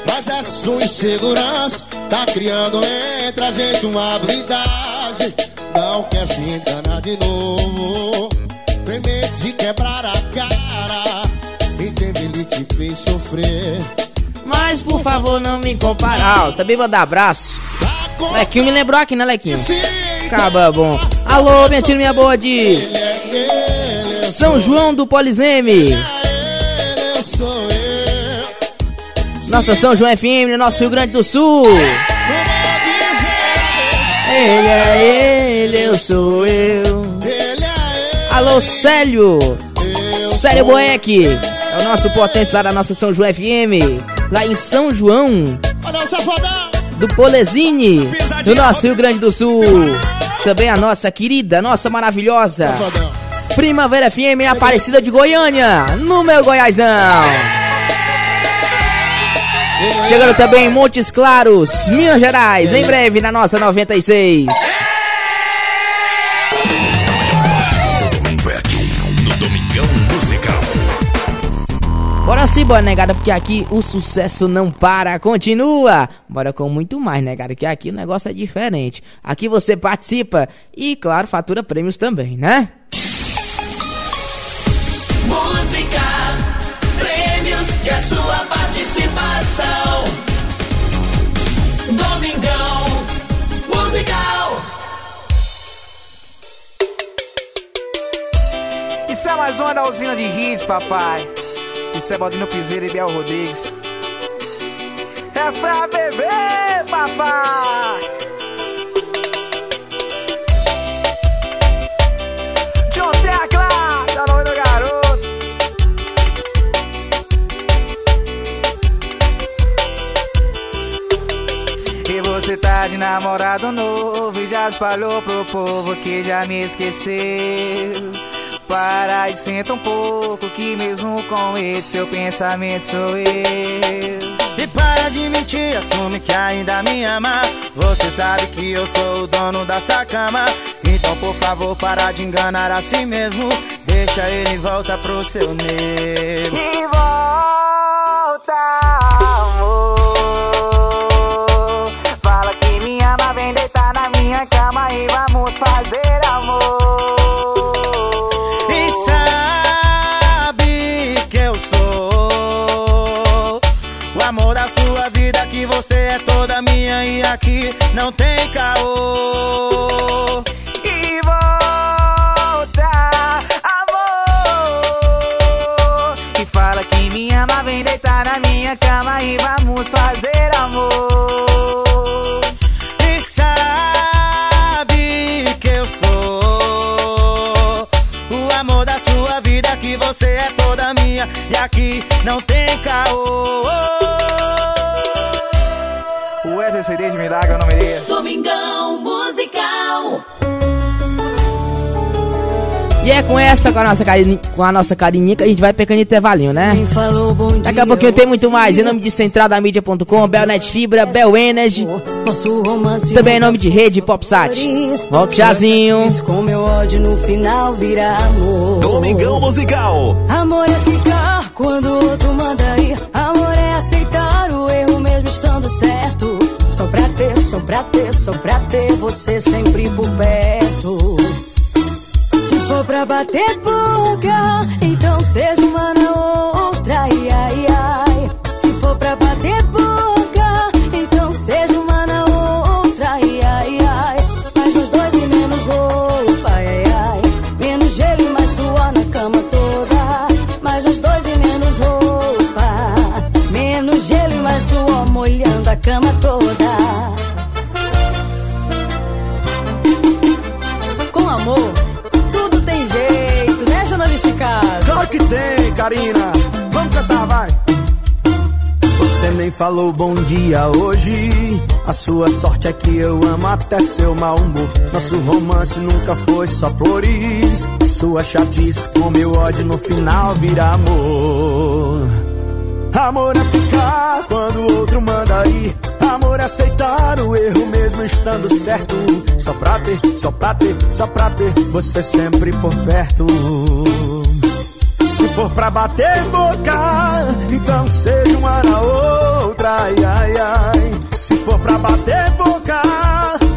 Mas essa sua insegurança tá criando entre a gente uma blindagem. Não quer se enganar de novo, tem medo de quebrar a cara. Entende, ele te fez sofrer. Mas por favor, não me comparar. Ah, também mandar abraço. Lequinho me lembrou aqui, né, Lequinho? Acaba bom. Alô, minha tia, minha boa de São João do Polizeme. Nossa São João FM, no nosso Rio Grande do Sul. Ele é ele, eu sou eu. Alô, Célio. Célio Boeck. É o nosso potência lá da nossa São João FM. Lá em São João do Polezine, do nosso Rio Grande do Sul. Também a nossa querida, nossa maravilhosa Primavera FM Aparecida de Goiânia, no meu Goiásão. Chegando também Montes Claros, Minas Gerais, em breve na nossa 96. Bora sim, bora negada, porque aqui o sucesso não para, continua. Bora com muito mais, negada, que aqui o negócio é diferente. Aqui você participa e, claro, fatura prêmios também, né? Música, prêmios e a sua participação. Domingão Musical. Isso é mais uma da usina de hits, papai. Isso é Baldino Piseiro e Biel Rodrigues. É pra beber, papai. John Tecla, tá no do garoto. E você tá de namorado novo e já espalhou pro povo que já me esqueceu. Para e senta um pouco que mesmo com esse seu pensamento sou eu. E para de mentir, assume que ainda me ama. Você sabe que eu sou o dono da sua cama. Então por favor para de enganar a si mesmo. Deixa ele volta pro seu nego. E volta, com essa, com a nossa carinha, com a nossa carinha que a gente vai pegando intervalinho, né? Daqui a pouquinho tem muito mais. Em nome de centraldamídia.com, Belnet Fibra, Bel Energy. Também em nome de Rede Popsat. Volta jazinho. Com meu ódio no final vira amor. Domingão Musical. Amor é ficar quando o outro manda ir. Amor é aceitar o erro mesmo estando certo. Só pra ter, só pra ter, só pra ter você sempre por perto. For pra bater boca, então seja uma na outra. Ai, ai, ai. Se for pra bater boca, tem, Karina. Vamos cantar, vai. Você nem falou bom dia hoje. A sua sorte é que eu amo até seu mau humor. Nosso romance nunca foi só flores. Sua chatice com meu ódio no final vira amor. Amor é ficar quando o outro manda ir. Amor é aceitar o erro mesmo estando certo. Só pra ter, só pra ter, só pra ter você sempre por perto. Se for pra bater boca, então seja uma na outra. Ai, ai, ai. Se for pra bater boca,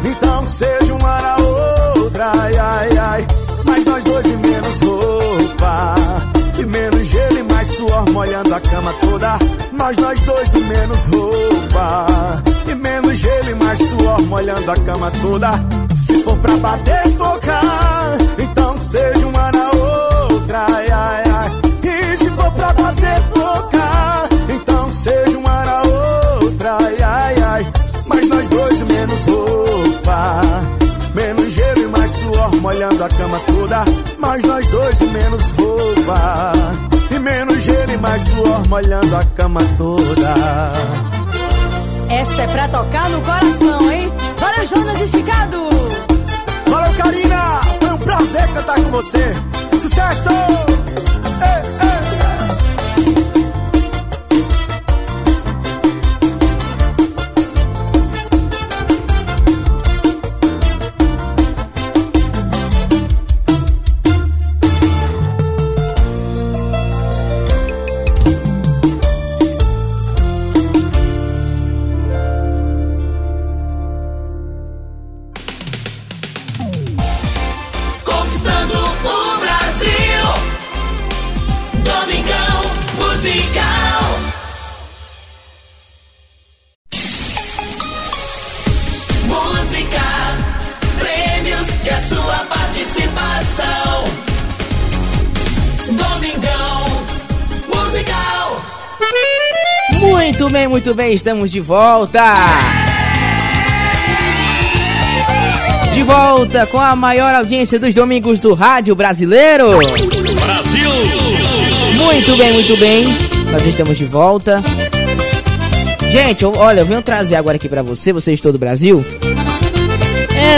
então seja uma na outra. Ai, ai, ai. Mas nós dois e menos roupa. E menos gelo e mais suor molhando a cama toda. Mas nós dois e menos roupa. E menos gelo e mais suor molhando a cama toda. Se for pra bater boca, então seja uma na outra. Ai, ai, ai. E se for pra bater boca, então seja uma na outra. Ai, ai, ai. Mas nós dois menos roupa. Menos gelo e mais suor molhando a cama toda. Mas nós dois menos roupa. E menos gelo e mais suor molhando a cama toda. Essa é pra tocar no coração, hein? Valeu, Jonas Esticado! Valeu, Karina! Foi um prazer cantar com você. Sucesso! Muito bem, estamos de volta. De volta com a maior audiência dos domingos do rádio brasileiro. Brasil! Muito bem, muito bem. Nós estamos de volta. Gente, olha, eu venho trazer agora aqui pra você, vocês de todo o Brasil.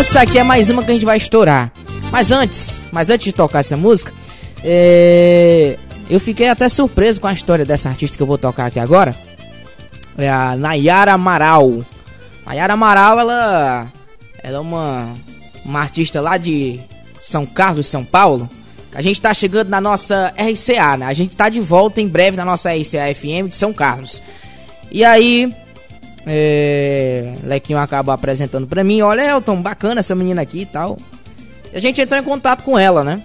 Essa aqui é mais uma que a gente vai estourar. Mas antes, mas antes de tocar essa música, é, eu fiquei até surpreso com a história dessa artista que eu vou tocar aqui agora. É a Nayara Amaral. Nayara Amaral, ela, ela é uma, uma artista lá de São Carlos, São Paulo. A gente tá chegando na nossa RCA, né? A gente tá de volta em breve na nossa RCA FM de São Carlos. E aí, é, Lequinho acaba apresentando pra mim, olha Elton, bacana essa menina aqui e tal. E a gente entrou em contato com ela, né?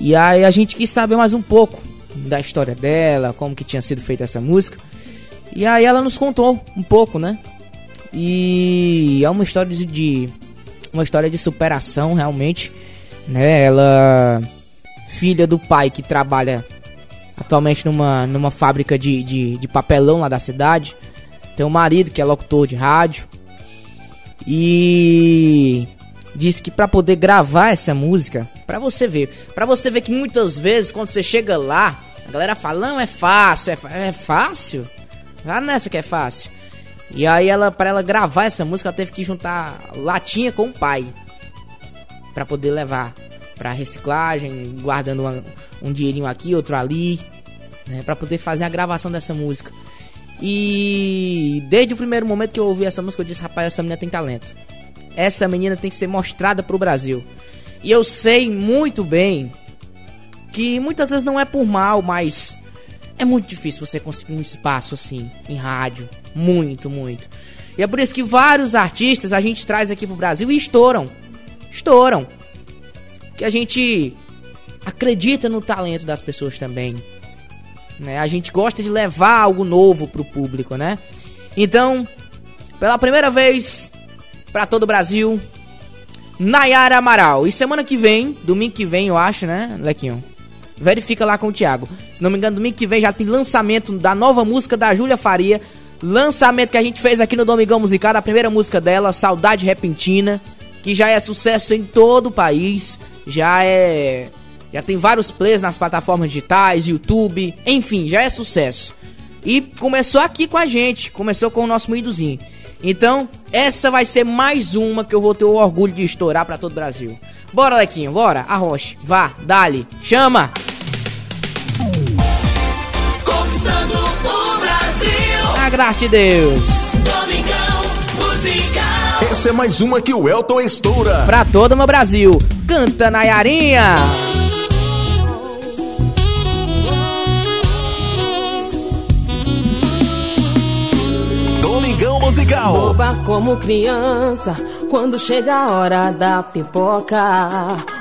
E aí a gente quis saber mais um pouco da história dela, como que tinha sido feita essa música. E aí ela nos contou um pouco, né? E é uma história de, uma história de superação realmente, né? Ela filha do pai que trabalha atualmente numa, numa fábrica de, de, de papelão lá da cidade. Tem um marido que é locutor de rádio. E disse que para poder gravar essa música, para você ver, para você ver que muitas vezes quando você chega lá, a galera fala, não, é fácil, é, é fácil? Vá nessa que é fácil. E aí ela, para ela gravar essa música, ela teve que juntar latinha com o pai para poder levar para reciclagem, guardando uma, um dinheirinho aqui, outro ali, né, para poder fazer a gravação dessa música. E desde o primeiro momento que eu ouvi essa música, eu disse: rapaz, essa menina tem talento. Essa menina tem que ser mostrada pro Brasil. E eu sei muito bem que muitas vezes não é por mal, mas é muito difícil você conseguir um espaço assim em rádio. Muito, muito. E é por isso que vários artistas a gente traz aqui pro Brasil e estouram. Estouram. Que a gente acredita no talento das pessoas também. Né? A gente gosta de levar algo novo pro público, né? Então, pela primeira vez para todo o Brasil, Nayara Amaral. E semana que vem, domingo que vem, eu acho, né, Lequinho? Verifica lá com o Thiago. Se não me engano, domingo que vem já tem lançamento da nova música da Júlia Faria. Lançamento que a gente fez aqui no Domingão Musical, a primeira música dela, Saudade Repentina, que já é sucesso em todo o país. Já é já tem vários plays nas plataformas digitais, YouTube, enfim, já é sucesso. E começou aqui com a gente, começou com o nosso moídozinho. Então, essa vai ser mais uma que eu vou ter o orgulho de estourar para todo o Brasil. Bora, Lequinho, bora, arroche, vá, dali, chama! Graça de Deus. Domingão Musical. Essa é mais uma que o Elton estoura. Pra todo o meu Brasil, canta Nayarinha. Domingão Musical. Boba como criança, quando chega a hora da pipoca.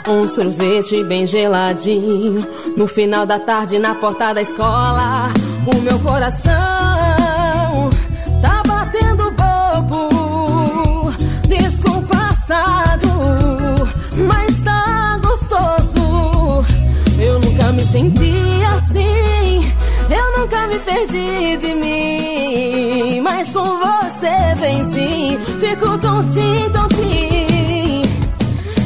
Um sorvete bem geladinho, no final da tarde na porta da escola. O meu coração descompassado, mas tá gostoso. Eu nunca me senti assim, eu nunca me perdi de mim. Mas com você venci, fico tontinho, tontinho.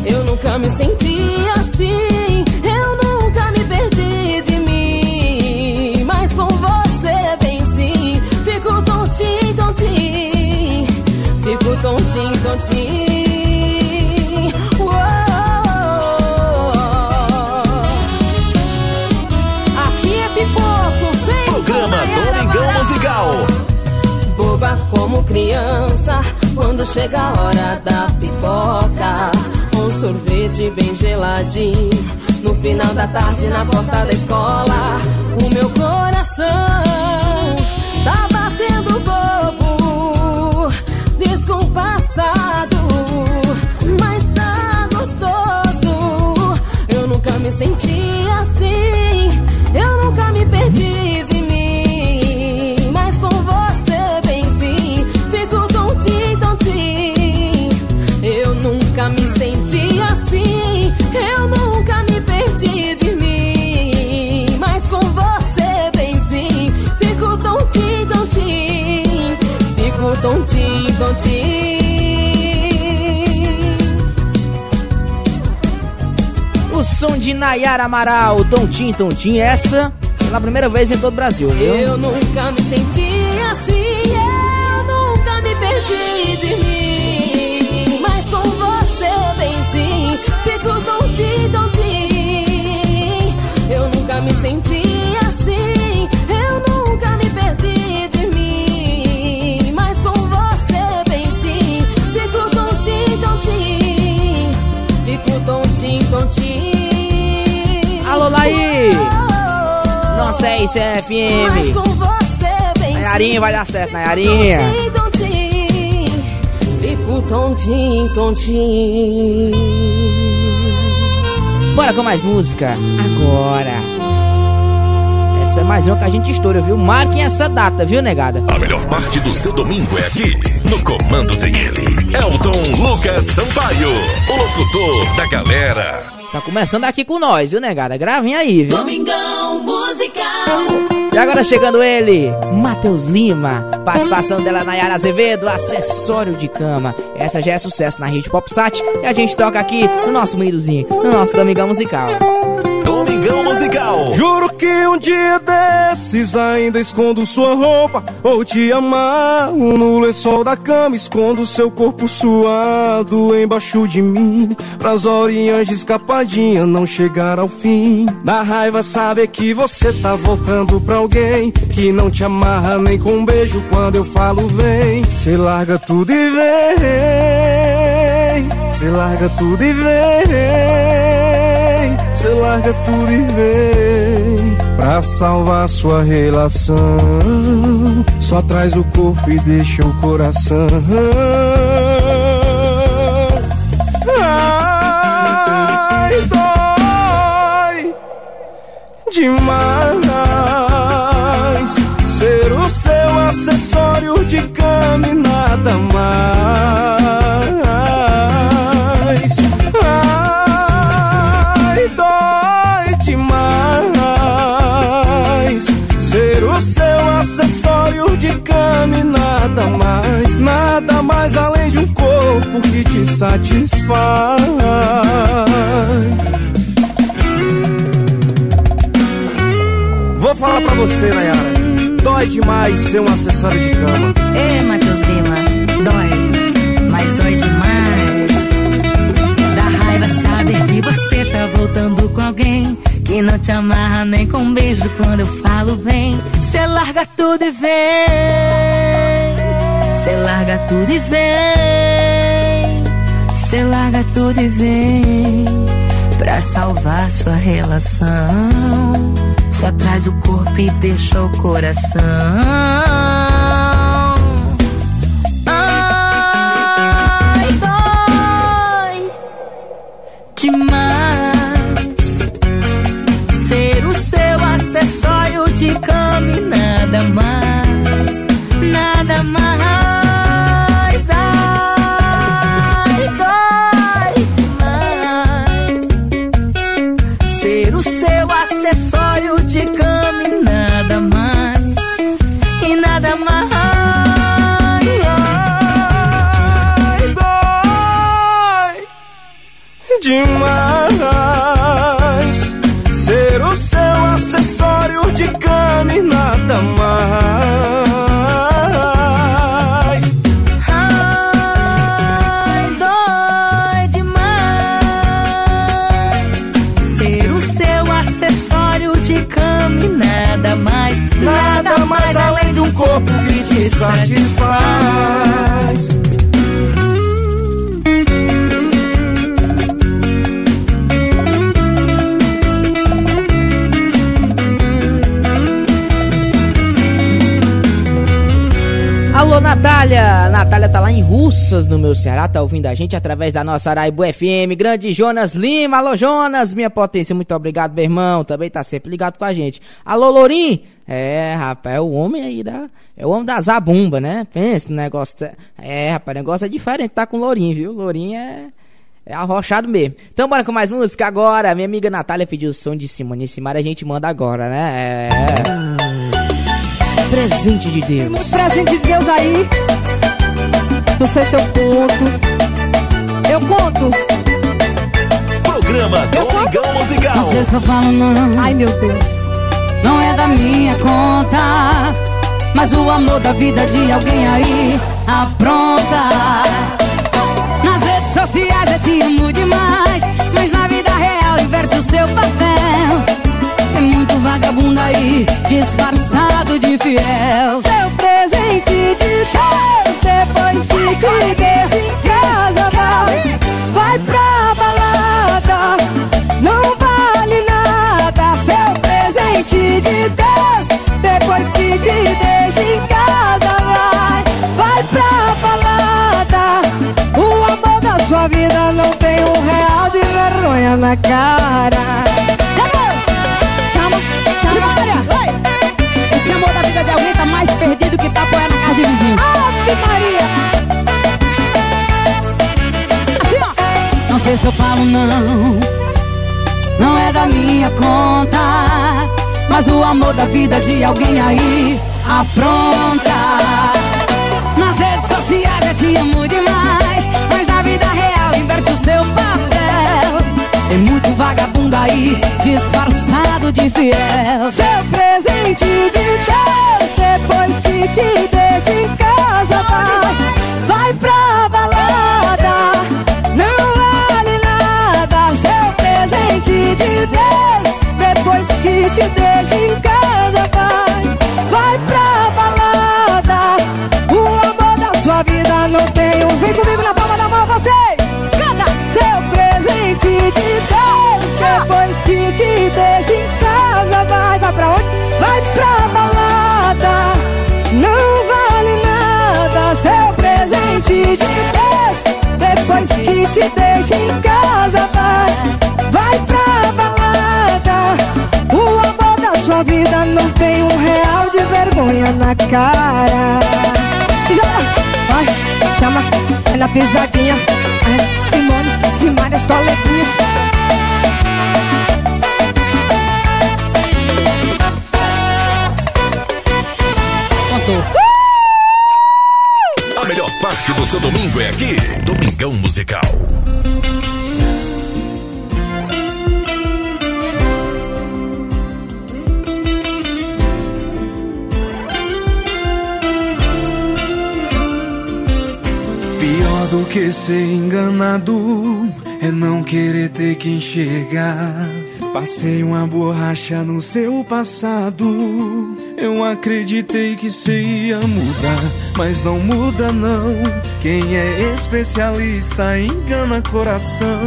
Eu nunca me senti assim, eu nunca me perdi de mim. Mas com você venci, fico tontinho, tontinho. Fico tontinho, tontinho. Como criança, quando chega a hora da pipoca. Um sorvete bem geladinho, no final da tarde na porta da escola. O meu coração tá batendo bobo, descompassado, mas tá gostoso. Eu nunca me senti assim, eu nunca me perdi tontinho. O som de Nayara Amaral, Tontim Tontim, essa pela primeira vez em todo o Brasil, viu? Eu nunca me senti assim, eu nunca me perdi de mim. Mas com você venci, fico tontinho, tontinho. Eu nunca me senti tontinho. Alô, Laí! Nossa, é isso, é Mas FM. com você venci. Nayarinha vai dar certo, Nayarinha. Fico tontinho, tontinho. Bora com mais música? Agora. Essa é mais uma que a gente estoura, viu? Marquem essa data, viu, negada? A melhor parte do seu domingo é aqui. No comando tem ele, Elton Lucas Sampaio, o locutor da galera. Tá começando aqui com nós, viu, negada? Gravem aí, viu? Domingão Musical. E agora chegando ele, Matheus Lima. Participação dela, Nayara Azevedo, acessório de cama. Essa já é sucesso na rede Popsat e a gente toca aqui no nosso Minuzinho, no nosso Domingão Musical. Domingão Musical. Juro que um dia desses ainda escondo sua roupa ou te amarro no lençol da cama, escondo seu corpo suado embaixo de mim, pras horinhas de escapadinha não chegar ao fim. Na raiva saber que você tá voltando pra alguém que não te amarra nem com um beijo quando eu falo vem. Cê larga tudo e vem, cê larga tudo e vem. Cê larga tudo e vem pra salvar sua relação. Só traz o corpo e deixa o coração. Ai, dói demais ser o seu acessório de cama e nada mais. Cama e nada mais, nada mais além de um corpo que te satisfaz. Vou falar pra você, Nayara. Dói demais ser um acessório de cama. Ê, Matheus Lima, dói, mas dói demais. Dá raiva saber que você tá voltando com alguém que não te amarra nem com um beijo quando eu falo vem. Cê larga tudo e vem. Cê larga tudo e vem. Cê larga tudo e vem. Pra salvar sua relação. Só traz o corpo e deixa o coração. Acessório de cama e nada mais, nada mais. Ai, dói demais ser o seu acessório de cama nada mais, e nada mais. Ai, dói demais corpo que te satisfaz. Alô, Natália! Natália tá lá em Russas, no meu Ceará, tá ouvindo a gente através da nossa Araibu FM. Grande Jonas Lima, alô Jonas, minha potência, muito obrigado, meu irmão. Também tá sempre ligado com a gente. Alô, Lourim! É, rapaz, é o homem aí da. É o homem da zabumba, né? Pensa no negócio. É, rapaz, o negócio é diferente, tá com o Lourim, viu? Lourim é. É arrochado mesmo. Então bora com mais música agora. Minha amiga Natália pediu o som de Simone Simara, a gente manda agora, né? É. Presente de Deus. Presente de Deus aí. Não sei se eu conto. Eu conto. Programa Domingão Musical. Não sei se eu falo não. Ai, meu Deus. Não é da minha conta, mas o amor da vida de alguém aí apronta. Nas redes sociais eu te amo demais, mas na vida real inverte o seu papel. Tem muito vagabundo aí, disfarçado de fiel. Seu presente de Deus, depois que te deixa em casa, vai, vai pra balada, não vale nada. Seu presente de Deus, depois que te deixa em casa, vai, vai pra balada. O amor da sua vida não tem um real de vergonha na cara. Esse amor da vida de alguém tá mais perdido que tapoé na casa de vizinho. Ave Maria! Assim, ó. Não sei se eu falo não, não é da minha conta, Mas o amor da vida de alguém aí apronta. Nas redes sociais eu te amo demais. Mas na vida real inverte o seu papel. Tem muito vagabundo aí, disfarçado de fiel. Seu presente de Deus, depois que te deixa em casa, vai, vai pra balada. Não vale nada, seu presente de Deus, depois que te deixa em casa, vai, vai pra balada. O amor da sua vida não tem um. Vem comigo na palma da mão, vocês! Canta! Seu presente de Deus, depois que te deixa em casa, vai, vai pra onde? Vai pra balada. Não vale nada, seu presente de Deus, depois que te deixa em casa, vai, vai pra balada. O amor da sua vida não tem um real de vergonha na cara. Se joga, vai, chama, é na pisadinha. É, Simone, Simone, as coleguinhas. A melhor parte do seu domingo é aqui. Domingão Musical. Pior do que ser enganado é não querer ter que enxergar. Passei uma borracha no seu passado. Eu acreditei que você ia mudar, mas não muda não. Quem é especialista engana coração.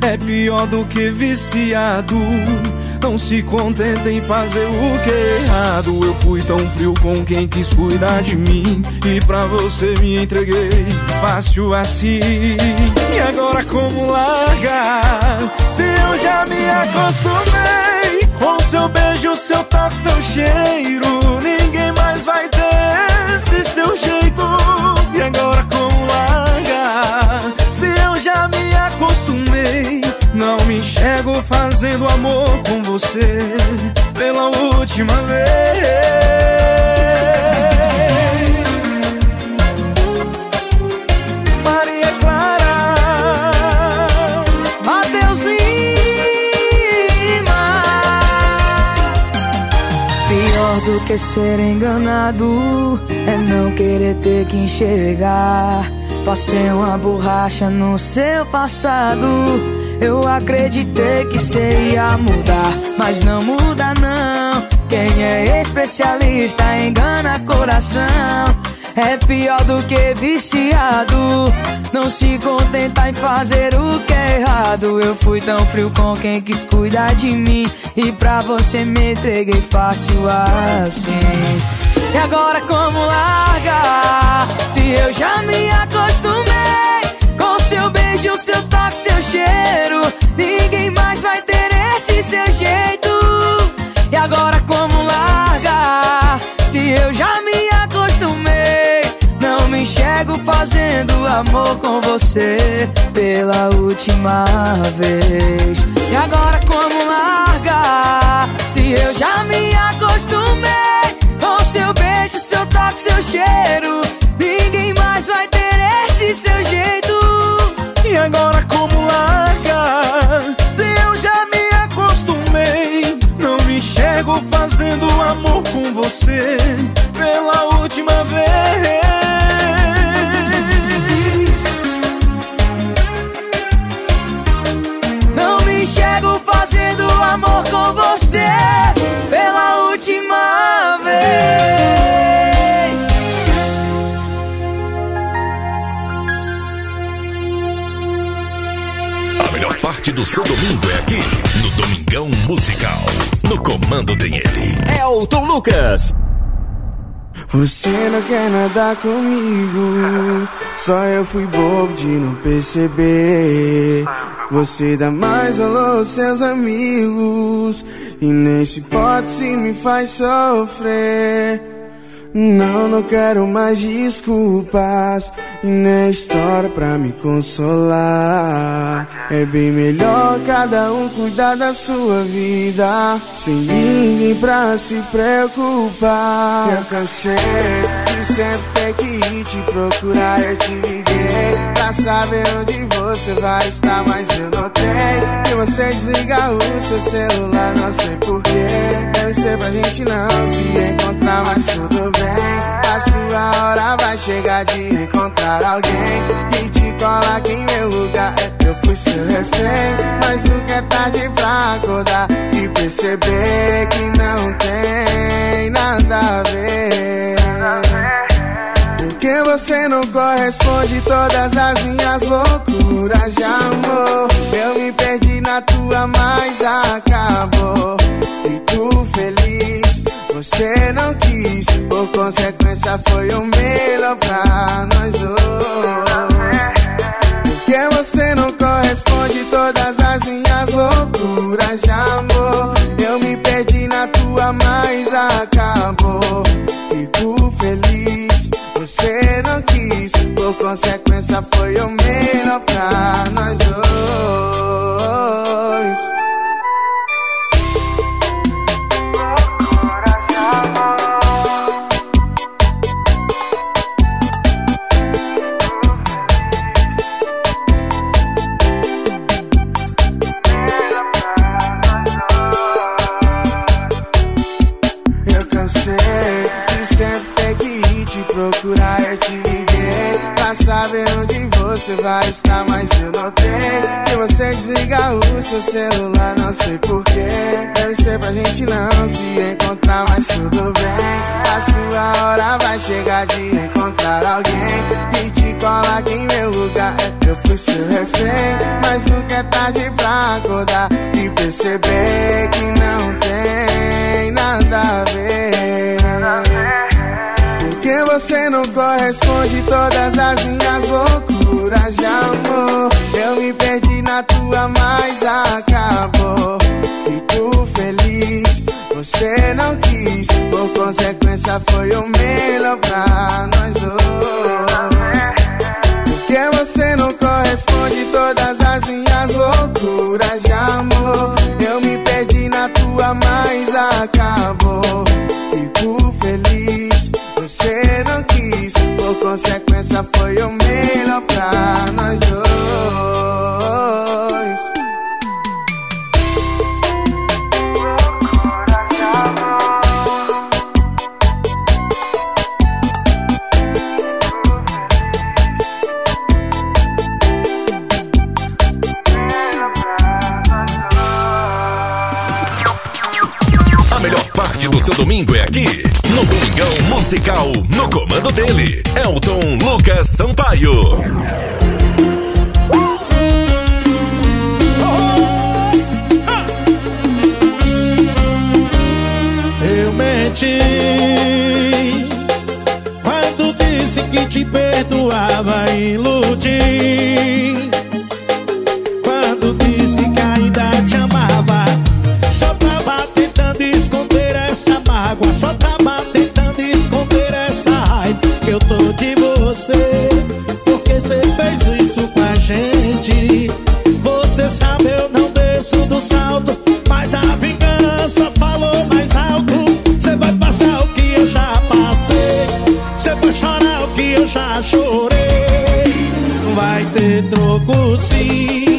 É pior do que viciado. Não se contenta em fazer o que é errado. Eu fui tão frio com quem quis cuidar de mim. E pra você me entreguei fácil assim. E agora como largar? Se eu já me acostumei com seu beijo, seu toque, seu cheiro. Ninguém mais vai ter esse seu jeito. Fazendo amor com você pela última vez. Maria Clara, Mateus Pior do que ser enganado é não querer ter que enxergar. Passei uma borracha no seu passado. Eu acreditei que você ia mudar, mas não muda não. Quem é especialista engana coração. É pior do que viciado. Não se contenta em fazer o que é errado. Eu fui tão frio com quem quis cuidar de mim. E pra você me entreguei fácil assim. E agora como largar? Se eu já me acostumei seu beijo, seu toque, seu cheiro. Ninguém mais vai ter esse seu jeito. E agora como largar? Se eu já me acostumei, não me enxergo fazendo amor com você pela última vez. E agora como largar? Se eu já me acostumei com seu beijo, seu toque, seu cheiro. Ninguém mais vai ter esse seu jeito. E agora como largar? Se eu já me acostumei, não me enxergo fazendo amor com você pela última vez. Não me enxergo fazendo amor com você pela última vez. Parte do seu domingo é aqui. No Domingão Musical. No comando tem ele. Elton Lucas. Você não quer nada comigo, só eu fui bobo de não perceber. Você dá mais valor aos seus amigos, e nesse pote se me faz sofrer. Não, não quero mais desculpas e nem história pra me consolar. É bem melhor cada um cuidar da sua vida, sem ninguém pra se preocupar. Eu cansei de sempre ter que ir te procurar. Eu te pra saber onde você vai estar, mas eu notei que você desliga o seu celular. Não sei porquê, deve ser pra gente não se encontrar, mas tudo bem. A sua hora vai chegar de encontrar alguém que te coloque em meu lugar. É, eu fui seu refém, mas nunca é tarde pra acordar e perceber que não tem nada a ver. Você não corresponde todas as minhas loucuras de amor. Eu me perdi na tua, mas acabou. Fico feliz você não quis, por consequência foi o melhor pra nós dois. Porque você não corresponde todas as minhas loucuras de amor. Eu me perdi na tua, mas acabou. Fico feliz, você não quis, por consequência foi o melhor pra nós dois. Saber onde você vai estar. Mas eu notei que você desliga o seu celular. Não sei porquê, deve ser pra gente não se encontrar. Mas tudo bem, a sua hora vai chegar de encontrar alguém que te coloque em meu lugar. É, Eu fui seu refém, mas nunca é tarde pra acordar e perceber que não tem nada a ver. Porque você não corresponde todas as minhas loucuras de amor. Eu me perdi na tua, mas acabou. Fico feliz, você não quis. Por consequência, foi o melhor pra nós dois. Porque você não corresponde todas as minhas consequência, foi o melhor pra nós dois. A melhor parte do seu domingo é aqui, no Domingão Musical, no comando dele, Elton Lucas Sampaio. Eu menti quando disse que te perdoava e iludi. Ter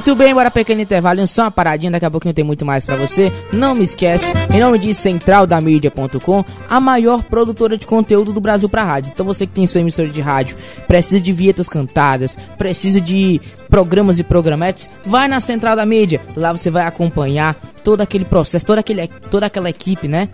Muito bem, bora pequeno intervalo, só uma paradinha, daqui a pouquinho tem muito mais pra você. Não me esquece, em nome de centraldamídia.com, a maior produtora de conteúdo do Brasil pra rádio. Então você que tem sua emissora de rádio, precisa de vinhetas cantadas, precisa de programas e programetes, vai na Central da Mídia. Lá você vai acompanhar todo aquele processo, toda, aquele, toda aquela equipe, né?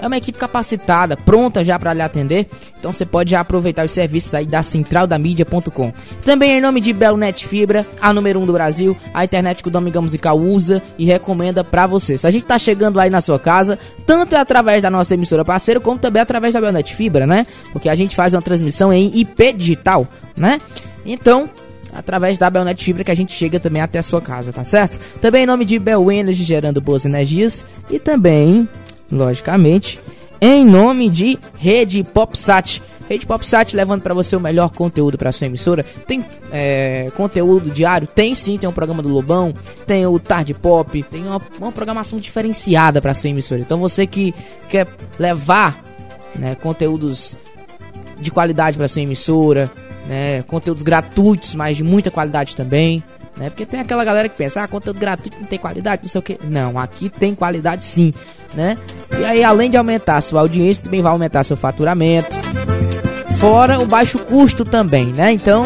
É uma equipe capacitada, pronta já para lhe atender. Então você pode já aproveitar os serviços aí da centraldamídia.com. Também em nome de Belnet Fibra, a número 1 um do Brasil, a internet que o Domingão Musical usa e recomenda para você. Se a gente tá chegando aí na sua casa, tanto é através da nossa emissora parceira, como também através da Belnet Fibra, né? Porque a gente faz uma transmissão em IP digital, né? Então, através da Belnet Fibra que a gente chega também até a sua casa, tá certo? Também em nome de Bel Energy gerando boas energias e também logicamente, em nome de Rede Popsat. Rede Popsat levando para você o melhor conteúdo para sua emissora. Tem é, conteúdo diário? Tem sim, tem um programa do Lobão, tem o Tarde Pop, tem uma, uma programação diferenciada para sua emissora. Então você que quer levar né, conteúdos de qualidade para sua emissora, né, conteúdos gratuitos, mas de muita qualidade também. Né, porque tem aquela galera que pensa, ah, conteúdo gratuito não tem qualidade, não sei o que. Não, aqui tem qualidade sim né? E aí, além de aumentar sua audiência, também vai aumentar seu faturamento. Fora o baixo custo também, né? Então,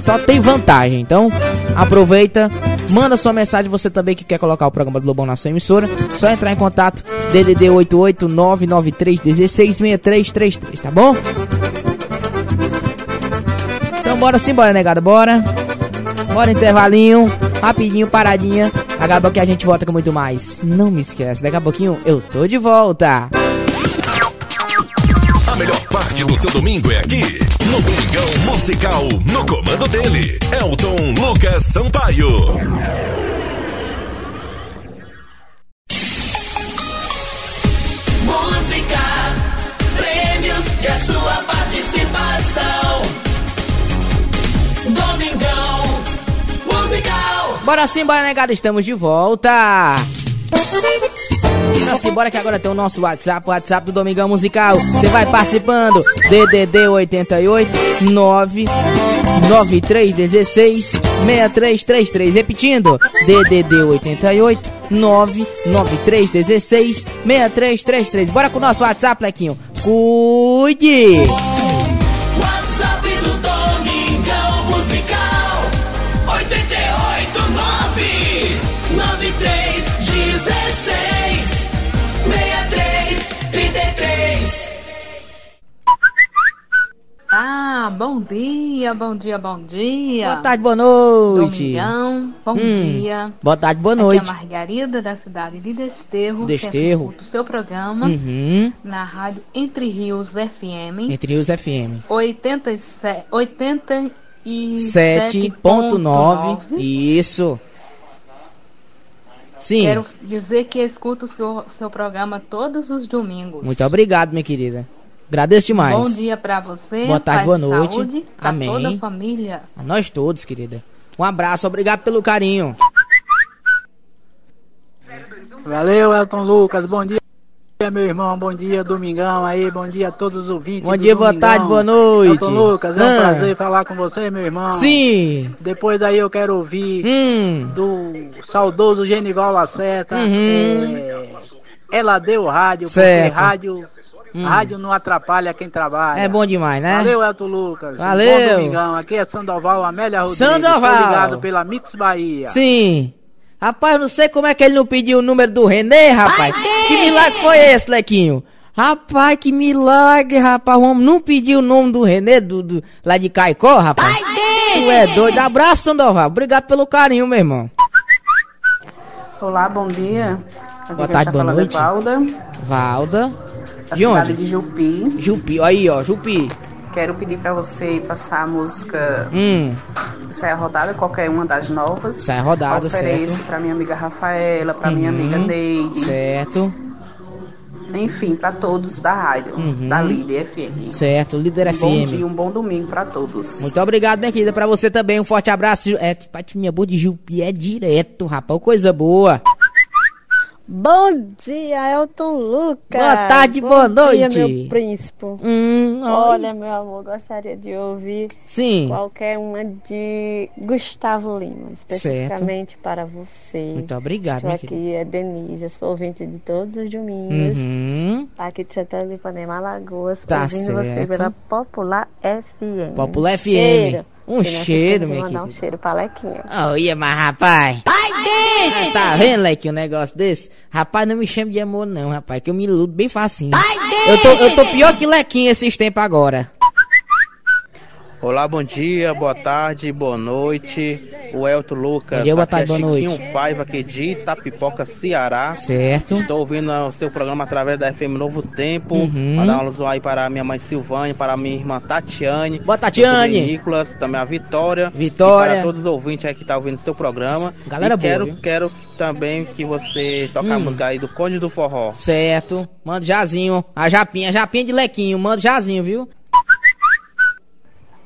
só tem vantagem. Então, aproveita, manda sua mensagem você também que quer colocar o programa do Lobão na sua emissora. Só entrar em contato DDD 88993166333, tá bom? Então bora sim, bora negada, bora. Bora intervalinho, rapidinho, paradinha. Daqui a pouquinho a gente volta com muito mais. Não me esquece, daqui a pouquinho eu tô de volta. A melhor parte do seu domingo é aqui, no Domingão Musical, no comando dele, Elton Lucas Sampaio. Bora sim, bora negada, estamos de volta. E assim, bora que agora tem o nosso WhatsApp, o WhatsApp do Domingão Musical. Você vai participando. DDD 88 9 9316 6333. Repetindo. DDD 88 9 9316 6333. Bora com o nosso WhatsApp, Lequinho. Cuide! Ah, bom dia, bom dia, bom dia. Boa tarde, boa noite. Domingão, bom Hum, dia. Boa tarde, boa noite. Aqui é a Margarida da cidade de Desterro. Desterro. O seu programa Uhum. na rádio Entre Rios FM. Entre os FM. 87, 7.9. Isso. Sim. Quero dizer que escuto o seu, seu programa todos os domingos. Muito obrigado, minha querida. Agradeço demais. Bom dia pra você. Boa tarde, boa noite. Saúde pra Amém. toda a família. A nós todos, querida. Um abraço, obrigado pelo carinho. Valeu, Elton Lucas. Bom dia, meu irmão. Bom dia, Domingão aí. Bom dia a todos os ouvintes. Bom do dia, boa Domingão. tarde, boa noite. Elton Lucas, é um Ah. prazer falar com você, meu irmão. Sim. Depois aí eu quero ouvir Hum. do saudoso Genival Lacerta. Uhum. É, ela deu rádio, Certo. porque rádio, Hum. rádio não atrapalha quem trabalha. É bom demais, né? Valeu, Elton Lucas. Valeu. Bom Domingão. Aqui é Sandoval Amélia Rodrigues. Sandoval. Tô ligado pela Mix Bahia. Sim. Rapaz, eu não sei como é que ele não pediu o número do Renê, rapaz. Que milagre foi esse, Lequinho? Rapaz, que milagre, rapaz. O homem não pediu o nome do Renê, do, do- lá de Caicó, rapaz. Tu é doido. Abraço, Sandoval. Obrigado pelo carinho, meu irmão. Olá, bom dia. Aqui Boa tarde, está boa é noite. Valda, Valda. Da De cidade onde? de Jupi. Jupi, aí, ó, Jupi. Quero pedir para você passar a música Hum, Sai a Rodada, qualquer uma das novas. Sai a Rodada, Ofereço certo. para minha amiga Rafaela, para minha Uhum. amiga Neide. certo, Enfim, para todos da rádio, Uhum. da Líder FM. certo. Líder Um bom FM. dia, um bom domingo para todos. Muito obrigado, minha querida. Pra você também, um forte abraço. É, parte minha boa de Jupi é direto, rapaz. Coisa boa. Bom dia, Elton Lucas. Boa tarde, Bom boa dia, noite. meu príncipe. Hum, Olha, meu amor, gostaria de ouvir Sim. qualquer uma de Gustavo Lima, especificamente para você. Muito obrigado, Estou aqui, querida. é Denise, sou ouvinte de todos os domingos. Uhum. Aqui de Santana de Ipanema, Alagoas, Tá ouvindo você certo. pela Popular FM. Popular FM. cheiro. Um nessa cheiro, vou minha mandar um cheiro pra Lequinha. Olha, mas rapaz. Ah, Tá vendo, Leque, um negócio desse? Rapaz, não me chame de amor, não, rapaz, que eu me iludo bem facinho. Eu tô, eu tô pior que Lequinho esses tempos agora. Olá, bom dia, boa tarde, boa noite. O Elton Lucas, Bom dia, boa aqui tarde, é boa Chiquinho noite. Paiva aqui de Itapipoca, Ceará. Certo. Estou ouvindo o seu programa através da FM Novo Tempo. Uhum. Mandar um alô aí para a minha mãe Silvânia, para a minha irmã Tatiane. Boa, Tatiane. Nicolas, também a Vitória. Vitória. Para todos os ouvintes aí que estão ouvindo o seu programa. Galera e boa, quero, viu? quero que- também que você toque a Hum. música aí do Conde do Forró. Certo. Manda jazinho. A japinha, a japinha de Lequinho. Manda jazinho, viu?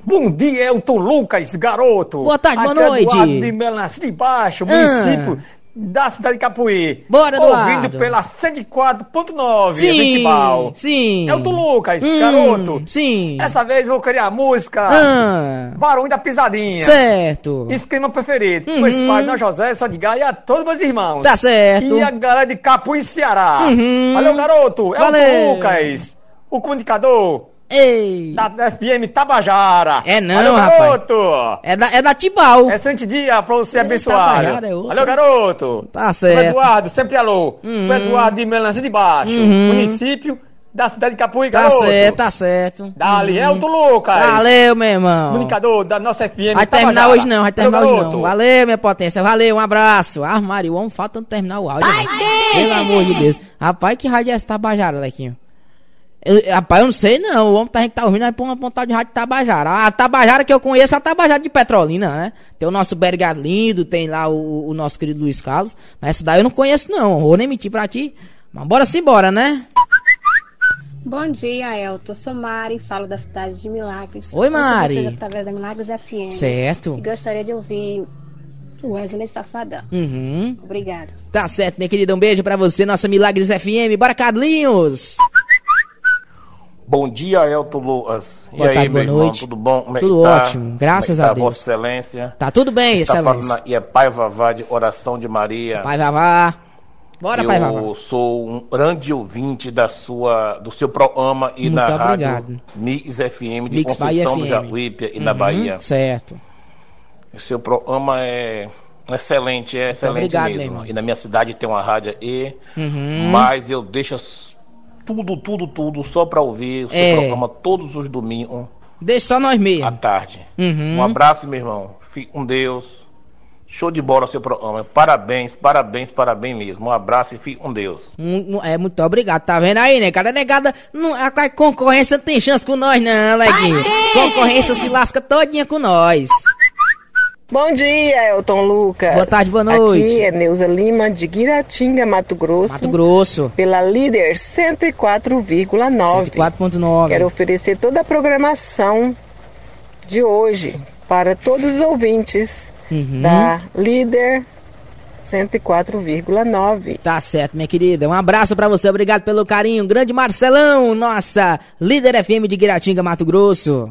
Bom dia, Elton Lucas, garoto. Boa tarde, boa Aqui é noite. Eduardo de Melança de Baixo, Ah. município da cidade de Capuí. Bora, Eduardo. Ouvindo pela 104.9, Sim, Ventibal. sim. Elton Lucas, Hum, garoto. Sim. Essa vez eu vou querer a música Ah. Barões da Pisadinha. Certo. Esquema preferido. Uhum. Pois pai, Dona José, só de e a todos meus irmãos. Tá certo. E a galera de Capuí, Ceará. Uhum. Valeu, garoto. Elton Valeu. Lucas, o comunicador. Ei. Da FM Tabajara. É não, Valeu, rapaz. garoto. É da, é da Tibau. Excelente dia pra você abençoado. Tabajara é outra. Valeu, garoto. Tá O certo. Eduardo, sempre alô. Uhum. O Eduardo de Melança de Baixo. Uhum. Município da cidade de Capuí, Tá garoto. certo, tá certo. Dali, Uhum. Elton Lucas. Valeu, meu irmão. Comunicador da nossa FM Vai terminar Tabajara. hoje não, vai terminar Valeu, hoje garoto. não. Valeu, minha potência. Valeu, um abraço. Ah, Mário, o homem falta terminar o áudio. né? Pelo amor de Deus. Rapaz, que rádio é essa Tabajara, Lequinho? Eu- rapaz, eu não sei não. O homem tá, a gente tá ouvindo aí pra uma pontada de rádio Tabajara. A Tabajara que eu conheço é a Tabajara de Petrolina, né? Tem o nosso Bergar lindo, tem lá o, o nosso querido Luiz Carlos. Mas essa daí eu não conheço não. Vou nem mentir pra ti. Mas bora sim, bora, né? Bom dia, Elton. Eu sou Mari, falo da cidade de Milagres. Oi, Mari. vocês através da Milagres FM. Certo. E gostaria de ouvir o Wesley Safadão. Uhum. Obrigada. Tá certo, minha querida. Um beijo pra você, nossa Milagres FM. Bora, Carlinhos! Bom dia, Elton Lucas. Boa e aí, tarde, meu boa irmão, noite. tudo bom? Como é Tudo tá? ótimo, graças é a tá, Deus. Vossa Excelência. Tá tudo bem, está excelência. falando aí, é Pai Vavá de Oração de Maria. Pai Vavá. Bora, eu Pai Vavá. sou um grande ouvinte da sua, do seu programa e Muito na obrigado. rádio Mix FM de Mix Conceição do. Jacuípe e na Uhum, Bahia. Certo. O seu programa é excelente, é excelente obrigado, mesmo. irmão. E na minha cidade tem uma rádio aí, Uhum. mas eu deixo tudo, tudo, tudo só pra ouvir o seu É. programa todos os domingos Deixa só nós mesmo. à tarde. Uhum. Um abraço, meu irmão. Fique com Deus. Show de bola o seu programa. Parabéns, parabéns, parabéns mesmo. Um abraço e fique com Deus. Um- é, muito obrigado. Tá vendo aí, né? Cada negada, não, a, a concorrência não tem chance com nós, não, Leguinho. Concorrência se lasca todinha com nós. Bom dia, Elton Lucas. Boa tarde, boa noite. Aqui é Neuza Lima, de Guiratinga, Mato Grosso. Mato Grosso. Pela líder 104,9. 104.9. Quero oferecer toda a programação de hoje para todos os ouvintes Uhum. da líder 104,9. Tá certo, minha querida. Um abraço pra você. Obrigado pelo carinho. Grande Marcelão, nossa líder FM de Guiratinga, Mato Grosso.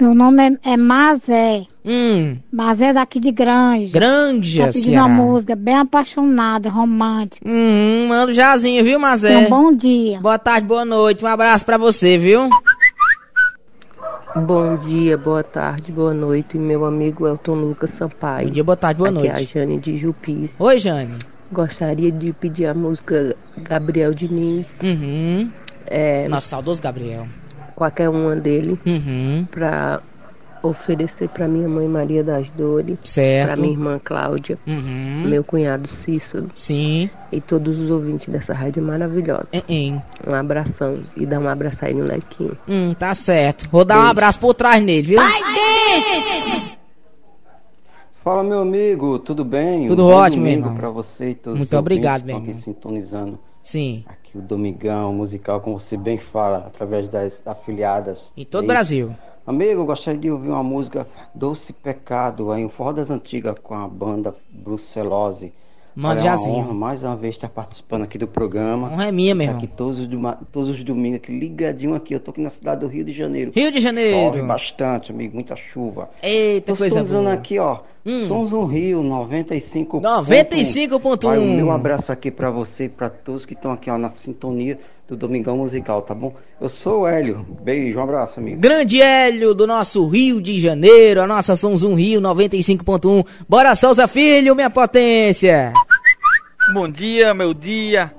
Meu nome é, é Mazé. Hum. Mazé daqui de Granja. Granja, Tá pedindo Ceará. uma música bem apaixonada, romântica. Hum, manda um jazinho, viu, Mazé? Um bom dia. Boa tarde, boa noite. Um abraço pra você, viu? Bom dia, boa tarde, boa noite, meu amigo Elton Lucas Sampaio. Bom dia, boa tarde, boa Aqui noite. é a Jane de Jupi. Oi, Jane. Gostaria de pedir a música Gabriel Diniz. Uhum. É, Nosso saudoso Gabriel. Qualquer uma dele. Uhum. Pra oferecer pra minha mãe Maria das Dores. Pra minha irmã Cláudia. Uhum. Meu cunhado Cícero. Sim. E todos os ouvintes dessa rádio maravilhosa. Hein. Um abração. E dá um abraço aí no Lequinho. Hum, tá certo. Vou dar um Beijo. abraço por trás nele, viu? Fala, meu amigo, tudo bem? Tudo Um ótimo, meu irmão. pra você e todos Muito os obrigado, meu estão aqui sintonizando. Sim. O Domingão musical, como você bem fala, através das afiliadas. Em todo É o Brasil. Amigo, eu gostaria de ouvir uma música Doce Pecado, aí um forró das antigas com a banda Brucelose. Manda é uma jazinho. honra mais uma vez estar participando aqui do programa. Honra é minha, meu irmão. Aqui todos os, todos os domingos, aqui ligadinho aqui. Eu tô aqui na cidade do Rio de Janeiro. Rio de Janeiro. Chove bastante, amigo, muita chuva. Eita, Nós coisa boa. aqui, ó. Sons no Rio, 95. 95.1. Vai o meu abraço aqui pra você e pra todos que estão aqui, ó, na sintonia do Domingão Musical, tá bom? Eu sou o Hélio. Beijo, um abraço, amigo. Grande Hélio do nosso Rio de Janeiro, a nossa Sons 1 Rio 95.1. Bora Souza Filho, minha potência. Bom dia, meu dia.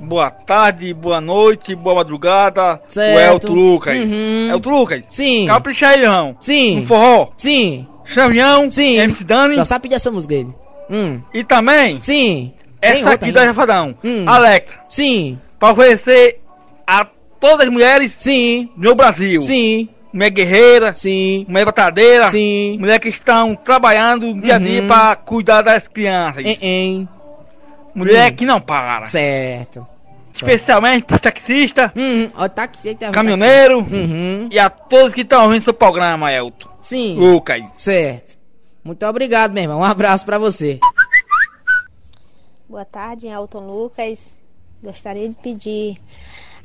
Boa tarde, boa noite, boa madrugada. Certo. O Elton Lucas. Uhum. Elton Lucas. Sim. Capricha aí, irmão. Sim. Um forró. Sim. Xavião. Sim. MC Dani. Só sabe pedir essa música dele. Hum. E também. Sim. Essa aqui da Jafadão. Hum. Alex. Sim. Pra oferecer a todas as mulheres. Sim. Do meu Brasil. Sim. Mulher guerreira. Sim. Mulher batalhadeira. Sim. Mulher que estão trabalhando dia a dia Uhum. pra cuidar das crianças. Em. Mulher Hum. que não para. Certo. Especialmente pro taxista. Hum, ó, tá aqui, tá, caminhoneiro Uhum. e a todos que estão ouvindo seu programa, Elton. Sim. Lucas. Certo. Muito obrigado, meu irmão. Um abraço pra você. Boa tarde, Elton Lucas. Gostaria de pedir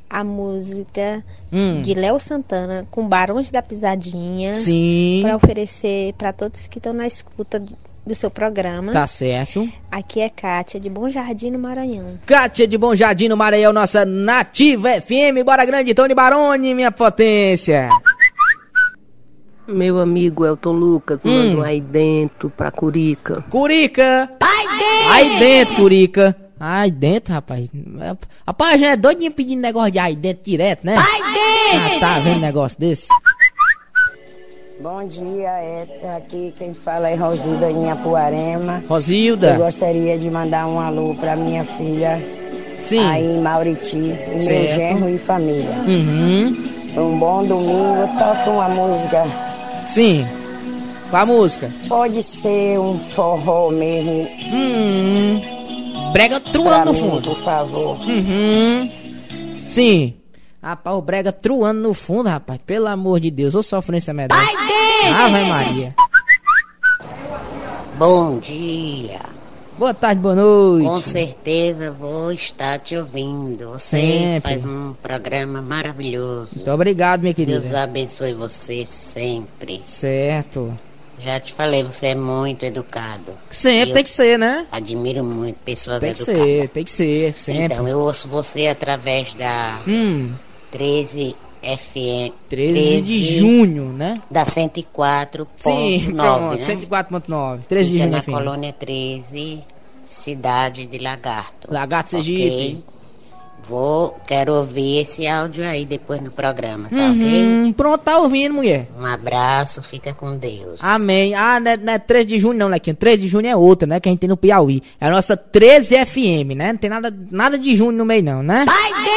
a música Hum. de Léo Santana com Barões da Pisadinha. Sim. Para oferecer para todos que estão na escuta do- seu programa. Tá certo. Aqui é Kátia de Bom Jardim, no Maranhão. Kátia de Bom Jardim, no Maranhão, nossa nativa FM. Bora grande, Tony Baroni, minha potência. Meu amigo Elton Lucas, Hum. manda um aí dentro pra Curica. Curica. Aí dentro, Curica. Aí dentro, rapaz. Rapaz, já é doidinho pedindo negócio de aí dentro direto, né? Ah, tá vendo negócio desse? Bom dia, é aqui quem fala é Rosilda em Apuarema. Rosilda. Eu gostaria de mandar um alô para minha filha Sim. aí em Mauriti, meu genro e família. Uhum. Um bom domingo, toca uma música. Sim. Qual a música? Pode ser um forró mesmo. Hum. Brega truando no fundo. por favor. Uhum. Sim. Rapaz, o brega truando no fundo, rapaz. Pelo amor de Deus, ô sofrência medonha. Ave Maria. Bom dia. Boa tarde, boa noite. Com certeza vou estar te ouvindo. Você Sempre. faz um programa maravilhoso. Muito obrigado, minha querida. Deus abençoe você sempre. Certo. Já te falei, você é muito educado. Sempre Eu tem que ser, né? Admiro muito pessoas Tem que educadas. ser, tem que ser, sempre. Então, eu ouço você através da Hum, 13 FM. 13 de junho, né? Da 104.9, Sim, né? pronto, 104.9. 13 de junho, na FM. colônia 13, cidade de Lagarto. Lagarto? Sergipe. Vou, quero ouvir esse áudio aí depois no programa, tá Uhum, pronto, tá ouvindo, mulher. ok? Um abraço, fica com Deus. Amém. Ah, não é, não é 13 de junho não, Lequinho. 13 de junho é outra, né? Que a gente tem no Piauí. É a nossa 13 FM, né? Não tem nada, nada de junho no meio não, né?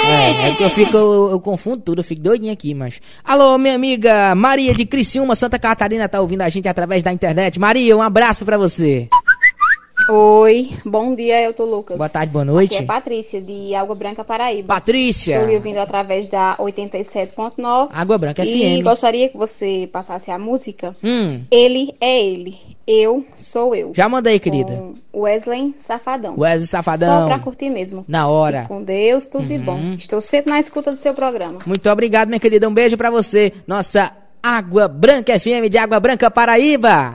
É, é que eu fico, eu, eu confundo tudo, eu fico doidinho aqui, mas... Alô, minha amiga Maria de Criciúma, Santa Catarina, tá ouvindo a gente através da internet. Maria, um abraço pra você. Oi, bom dia, Elton Lucas. Boa tarde, boa noite. Aqui é Patrícia, de Água Branca, Paraíba. Patrícia. Estou lhe ouvindo através da 87.9. Água Branca E FM. gostaria que você passasse a música. Hum, Ele é ele, eu sou eu. já mandei, querida. Com Wesley Safadão. Wesley Safadão. Só pra curtir mesmo. Na hora. Fique com Deus, tudo de bom. Uhum. Estou sempre na escuta do seu programa. Muito obrigado, minha querida. Um beijo pra você. Nossa Água Branca FM de Água Branca, Paraíba.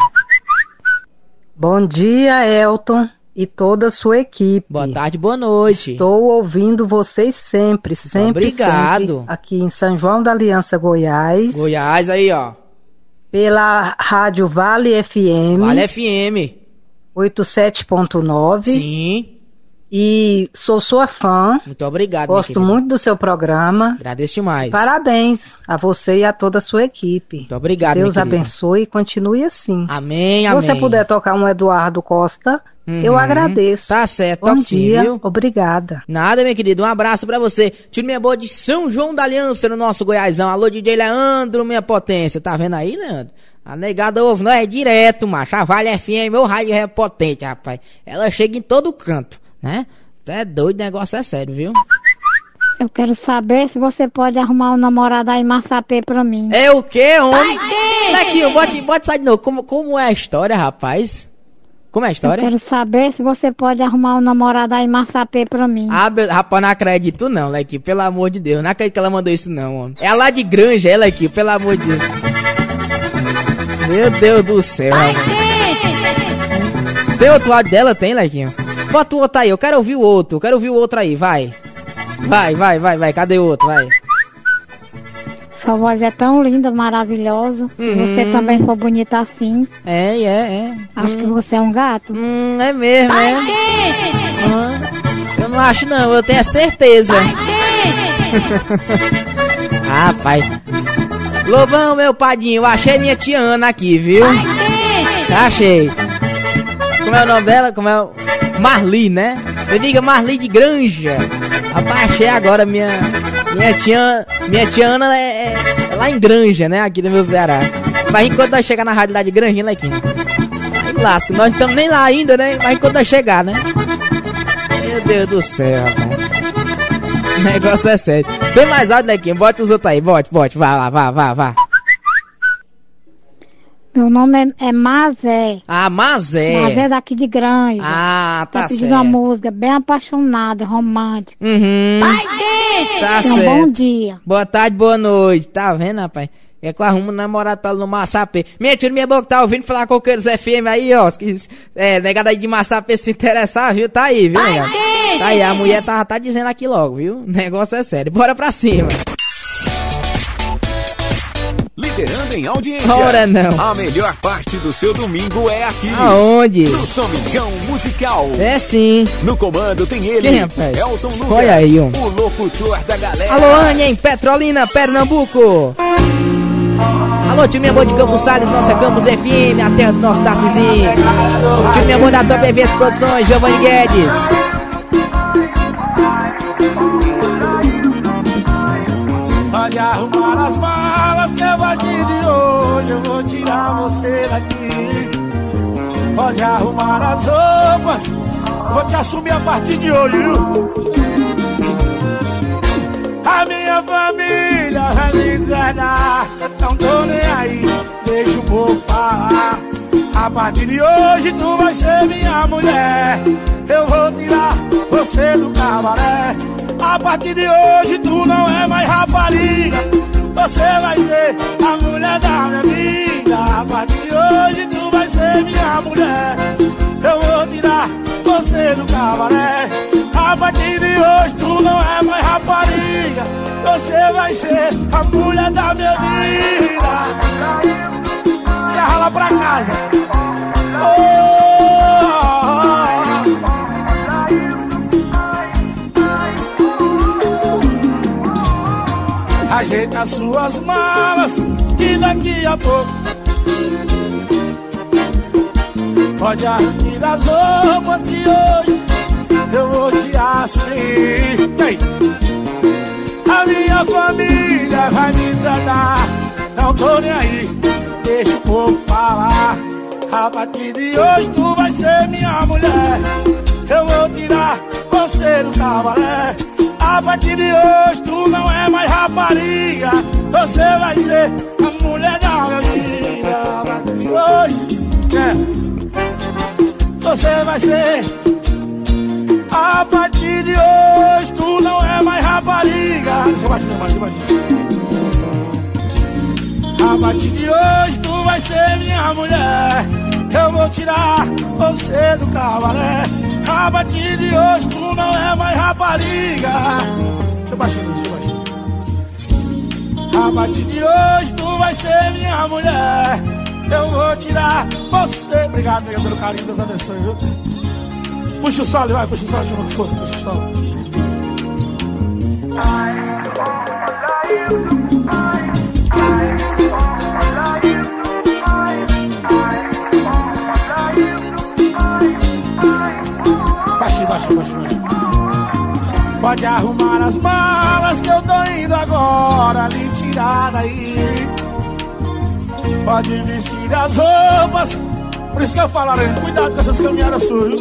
Bom dia, Elton e toda a sua equipe. Boa tarde, boa noite. Estou ouvindo vocês sempre, sempre, obrigado. sempre, aqui em São João da Aliança, Goiás. Goiás aí, ó. Pela Rádio Vale FM. Vale FM. 87.9. Sim. E sou sua fã. Muito obrigado, Gosto muito do seu programa. Agradeço demais. Parabéns a você e a toda a sua equipe. Muito obrigado, Deus minha querida. abençoe e continue assim. Amém, Se amém. você puder tocar um Eduardo Costa, eu Uhum. agradeço. Tá certo, Bom sim, dia, viu? obrigada. Nada, minha querida. Um abraço pra você. Tiro minha boa de São João da Aliança no nosso Goiásão. Alô, DJ Leandro, minha potência. Tá vendo aí, Leandro? A negada ouve, nós é direto, macho. A Vale FM, meu rádio é potente, rapaz. Ela chega em todo canto, né? Tu é doido, o negócio é sério, viu? Eu quero saber se você pode arrumar um namorado aí Massapê pra mim. É o quê, homem? Daqui, bote, bote sair de novo. Como, como é a história, rapaz? Como é a Eu história? quero saber se você pode arrumar um namorado aí Massapê pra mim. Ah, rapaz, não acredito não, Leque. Pelo amor de Deus. Não acredito que ela mandou isso não, homem. É lá de Granja, é, Leque. Pelo amor de Deus. Meu Deus do céu. Tem outro áudio dela? Tem, Lequinho? Bota o outro aí. Eu quero ouvir o outro. Eu quero ouvir o outro aí. Vai. Vai, vai, vai, vai. Cadê o outro? Vai. Sua voz é tão linda, maravilhosa. Se Uhum. você também for bonita assim, É, é, é. acho que você é um gato. Hum, é mesmo, é? Ah, eu não acho não, eu tenho a certeza. ah, pai. Lobão, meu padinho, eu achei minha tia Ana aqui, viu? Achei. Como é o nome dela? Como é o... Marli, né? Eu diga Marli de Granja. Rapaz, achei agora minha... Minha tia, minha tia Ana é, é- é lá em Granja, né? Aqui no meu Ceará. Mas enquanto nós chegar na rádio lá de Granjinha, Lequinho. Aí lasca, nós não estamos nem lá ainda, né? Mas enquanto nós chegar, né? Meu Deus do céu, rapaz. O negócio é sério. Tem mais áudio, Lequinho? Bote os outros aí, bote, bote. Vá lá, vá, vá, vá. Meu nome é, é Mazé. Ah, Mazé. Mazé daqui de Granja. Ah, tá Tá pedindo certo. uma música bem apaixonada, romântica. Uhum. Tá Então, certo. bom dia. Boa tarde, boa noite. Tá vendo, rapaz? É que eu arrumo um namorado pra ela no Massapê. Minha tia minha boca tá ouvindo falar coqueiros FM aí, ó. Que, é, negada aí de Massapê se interessar, viu? Tá aí, viu, negado? Tá aí, a mulher tá, tá dizendo aqui logo, viu? O negócio é sério. Bora pra cima. Liderando em audiência. Ora não. A melhor parte do seu domingo é aqui. Aonde? No Domingão Musical. É sim. No comando tem ele. Quem, rapaz? Elton Lucas. Olha aí, um. O locutor da galera. Alô, Ania, em Petrolina, Pernambuco. Alô, time boa de Campos Salles, nossa Campos FM, a terra do nosso Tarcizinho. Time minha boa da Top Eventos Produções, Giovanni Guedes. Pode arrumar as malas que a partir de hoje eu vou tirar você daqui. Pode arrumar as roupas, vou te assumir a partir de hoje. A minha família vai me deserdar, não tô nem aí, deixa o povo falar. A partir de hoje tu vai ser minha mulher, eu vou tirar você do cabaré. A partir de hoje tu não é mais rapariga, você vai ser a mulher da minha vida. A partir de hoje tu vai ser minha mulher, eu vou tirar você do cabaré. A partir de hoje tu não é mais rapariga, você vai ser a mulher da minha vida. Quer ralar pra casa? Oh! As suas malas e daqui a pouco Pode arrumar as roupas que hoje eu vou te assumir. A minha família vai me desandar, não tô nem aí, deixa o povo falar. A partir de hoje tu vai ser minha mulher, eu vou tirar você do cabaré. A partir de hoje tu não é mais rapariga, você vai ser a mulher da minha vida. A partir de hoje, é. Você vai ser a partir de hoje tu não é mais rapariga. Deixa eu baixar. A partir de hoje tu vai ser minha mulher. Eu vou tirar você do cabaré. A partir de hoje tu não é mais rapariga. Deixa eu baixar, deixa eu baixar. A partir de hoje tu vai ser minha mulher. Eu vou tirar você. Obrigado, pelo carinho. Deus abençoe, viu? Puxa o solo, vai, puxa o solo de uma força, puxa o solo. Pode arrumar as malas que eu tô indo agora lhe tirar daí. Pode vestir as roupas. Por isso que eu falo, cuidado com essas caminhadas viu?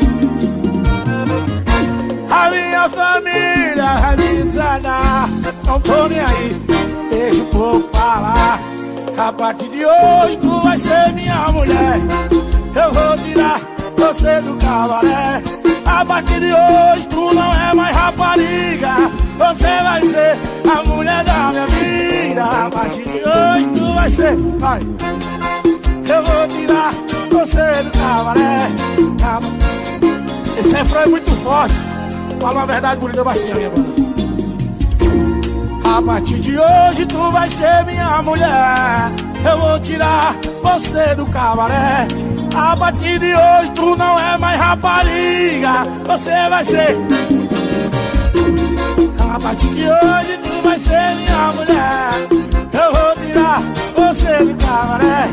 A minha família desandar. Não tô nem aí, deixa o povo falar. A partir de hoje tu vai ser minha mulher. Eu vou tirar você do cabaré. A partir de hoje tu não é mais rapariga, você vai ser a mulher da minha vida. A partir de hoje tu vai ser, vai. Eu vou tirar você do cabaré. Esse refrão é muito forte. Fala uma verdade bonita baixinha, minha banda. A partir de hoje tu vai ser minha mulher. Eu vou tirar você do cabaré. A partir de hoje tu não é mais rapariga. Você vai ser. A partir de hoje tu vai ser minha mulher. Eu vou tirar você do cabaré.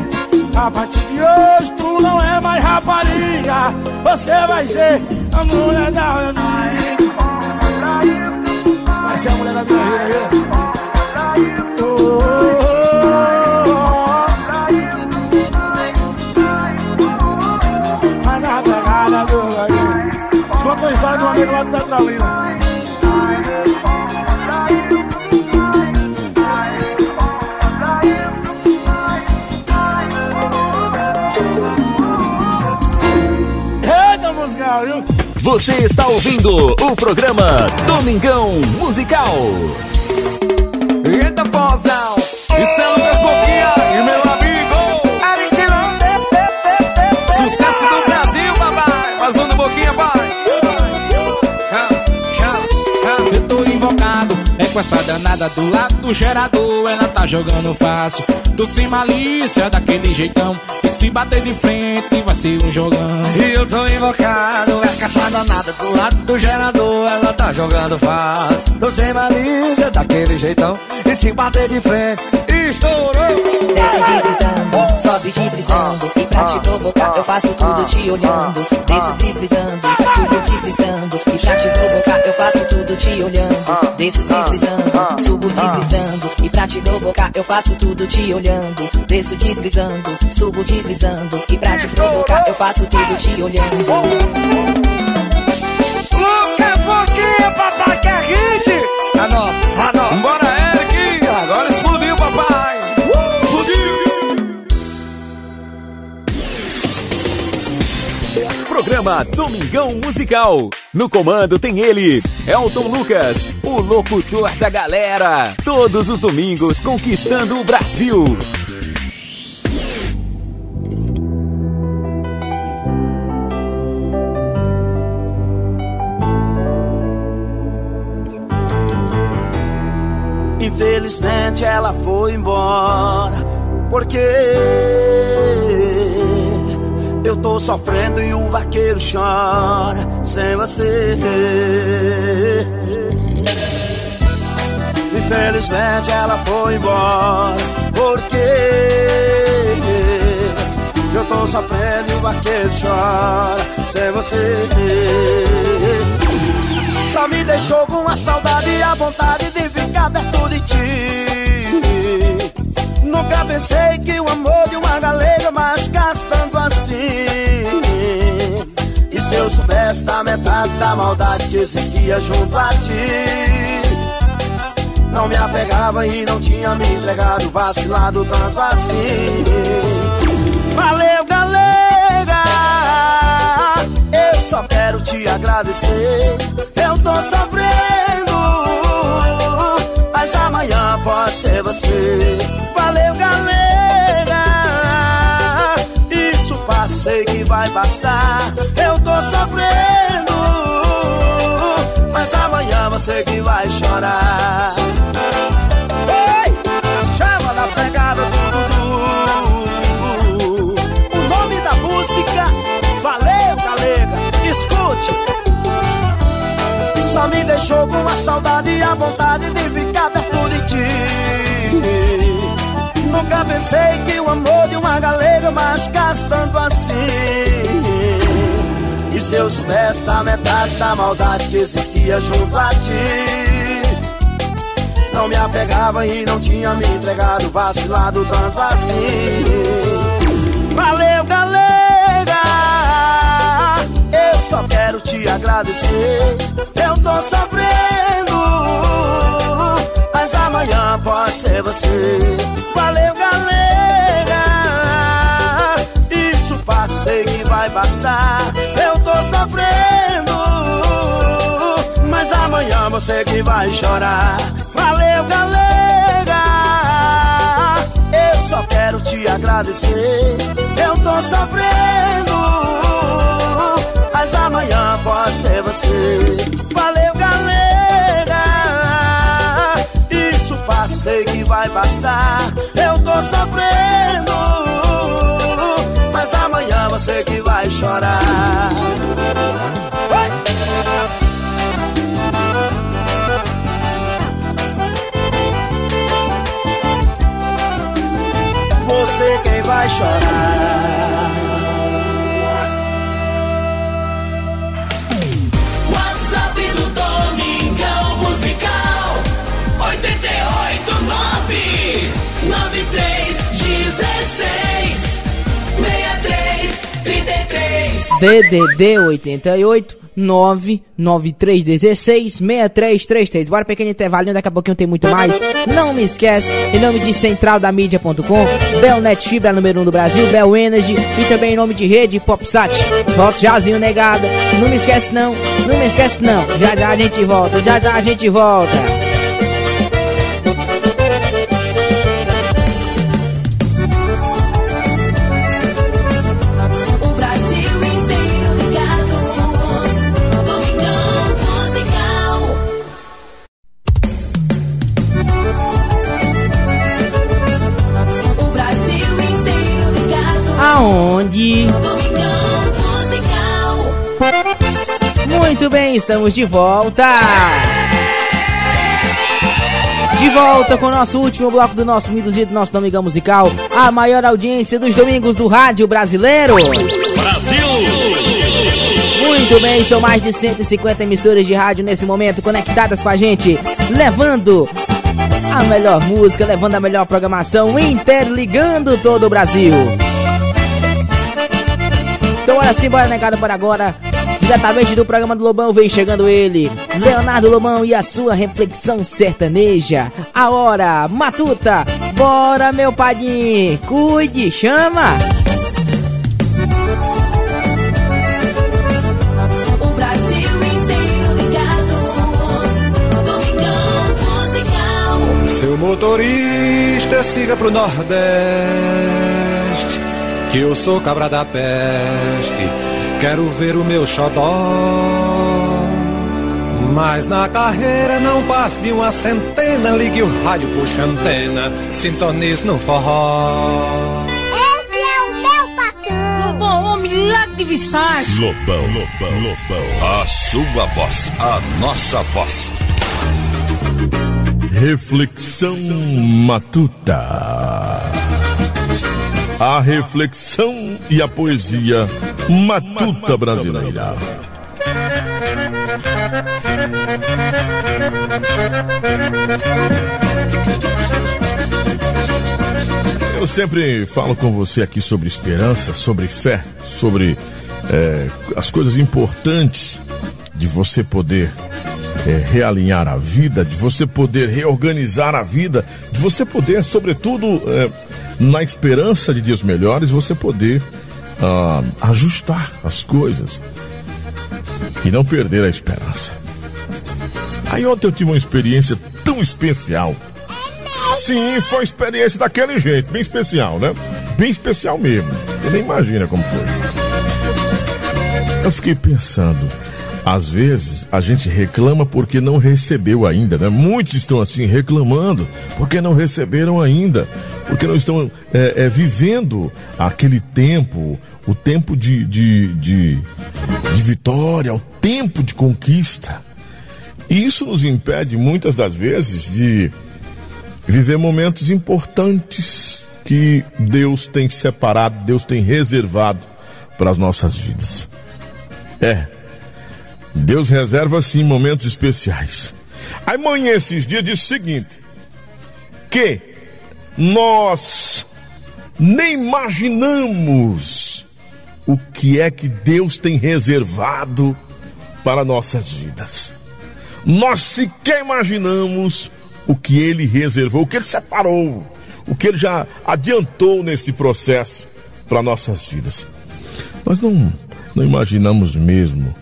A partir de hoje tu não é mais rapariga. Você vai ser a mulher da minha vida. Vai ser a mulher da minha vida. Oh, oh, amigo lá do Petrolina. Você está ouvindo o programa Domingão Musical. Com essa danada do lado do gerador, ela tá jogando fácil. Do sem malícia, daquele jeitão. E se bater de frente, vai ser um jogão. E eu tô invocado, é com essa danada do lado do gerador, ela tá jogando fácil. Tô sem malícia, daquele jeitão. E se bater de frente, estourou! Desce deslizando, sobe deslizando E pra te provocar eu faço tudo te olhando Desço deslizando, subo deslizando E pra te provocar eu faço tudo te olhando Desço deslizando, subo deslizando. E pra te provocar eu faço tudo te olhando. Desço deslizando, subo deslizando. E pra te provocar eu faço tudo te olhando. Lucas Boquinha, papai, que é hit! Anota, anota. Bora, Programa Domingão Musical. No comando tem ele, Elton Lucas, o locutor da galera. Todos os domingos conquistando o Brasil. Infelizmente ela foi embora, porque eu tô sofrendo e o vaqueiro chora sem você. Infelizmente ela foi embora, porque eu tô sofrendo e o vaqueiro chora sem você. Só me deixou com a saudade e a vontade de ficar perto de ti. Nunca pensei que o amor de uma galega mais gastando assim. E se eu soubesse da metade da maldade que existia junto a ti, não me apegava e não tinha me entregado, vacilado tanto assim. Valeu, galega! Eu só quero te agradecer. Eu tô sofrendo, mas amanhã pode ser você. Vai passar. Eu tô sofrendo, mas amanhã você que vai chorar. Ei, chama na pegada do Dudu. O nome da música, valeu, galega. Escute. Só me deixou com a saudade e a vontade de ficar perto de ti. Nunca pensei que o amor de uma galega machucasse tanto assim. Se eu soubesse da metade da maldade que existia junto a ti, não me apegava e não tinha me entregado, vacilado tanto assim. Valeu, galega! Eu só quero te agradecer. Eu tô sofrendo, mas amanhã pode ser você. Valeu, galera. Sei que vai passar. Eu tô sofrendo, mas amanhã você que vai chorar. Valeu, galera. Eu só quero te agradecer. Eu tô sofrendo, mas amanhã pode ser você. Valeu, galera. Isso passa, sei que vai passar. Eu tô sofrendo, mas amanhã você que vai chorar. Você quem vai chorar. WhatsApp do Domingão Musical 889 9316 DDD 88 99316 6333. Bora pequeno intervalinho, daqui a pouquinho tem muito mais. Não me esquece, em nome de centraldamídia.com, Belnet Fibra número 1 um do Brasil, Bel Energy e também em nome de Rede Popsat. Volta jazinho negada. Não me esquece não, não me esquece não. Já já a gente volta, já já a gente volta. Estamos de volta. De volta com o nosso último bloco do nosso Miduzido, do nosso Domingão Musical. A maior audiência dos domingos do rádio brasileiro. Brasil! Muito bem, são mais de 150 emissoras de rádio nesse momento conectadas com a gente, levando a melhor música, levando a melhor programação, interligando todo o Brasil. Então, olha assim, bora negado por agora. Diretamente do programa do Lobão vem chegando ele, Leonardo Lobão e a sua reflexão sertaneja. A hora matuta. Bora, meu padinho. Cuide, chama. O Brasil inteiro ligado Domingão Musical Seu motorista, siga pro Nordeste, que eu sou cabra da peste. Quero ver o meu xodó. Mas na carreira não passe de uma centena. Ligue o rádio, puxa a antena, sintonize no forró. Esse é o meu patrão Lobão, homem lá de visagem Lobão, Lobão, Lobão. A sua voz, a nossa voz. Reflexão matuta. A reflexão e a poesia matuta brasileira. Eu sempre falo com você aqui sobre esperança, sobre fé, sobre é, as coisas importantes de você poder é, realinhar a vida, de você poder reorganizar a vida, de você poder, sobretudo, é, na esperança de dias melhores, você poder ah, ajustar as coisas e não perder a esperança. Aí ontem eu tive uma experiência tão especial. Sim, foi uma experiência daquele jeito, bem especial, né? Bem especial mesmo. Você nem imagina como foi. Eu fiquei pensando, às vezes a gente reclama porque não recebeu ainda, né? Muitos estão assim reclamando porque não receberam ainda, porque não estão é, é, vivendo aquele tempo, o tempo de, de, de, de vitória, o tempo de conquista. E isso nos impede muitas das vezes de viver momentos importantes que Deus tem separado, Deus tem reservado para as nossas vidas. É, Deus reserva sim momentos especiais. Aí manhã esses dias diz o seguinte: que nós nem imaginamos o que é que Deus tem reservado para nossas vidas. Nós sequer imaginamos o que ele reservou, o que ele separou, o que ele já adiantou nesse processo para nossas vidas. Nós não, não imaginamos mesmo,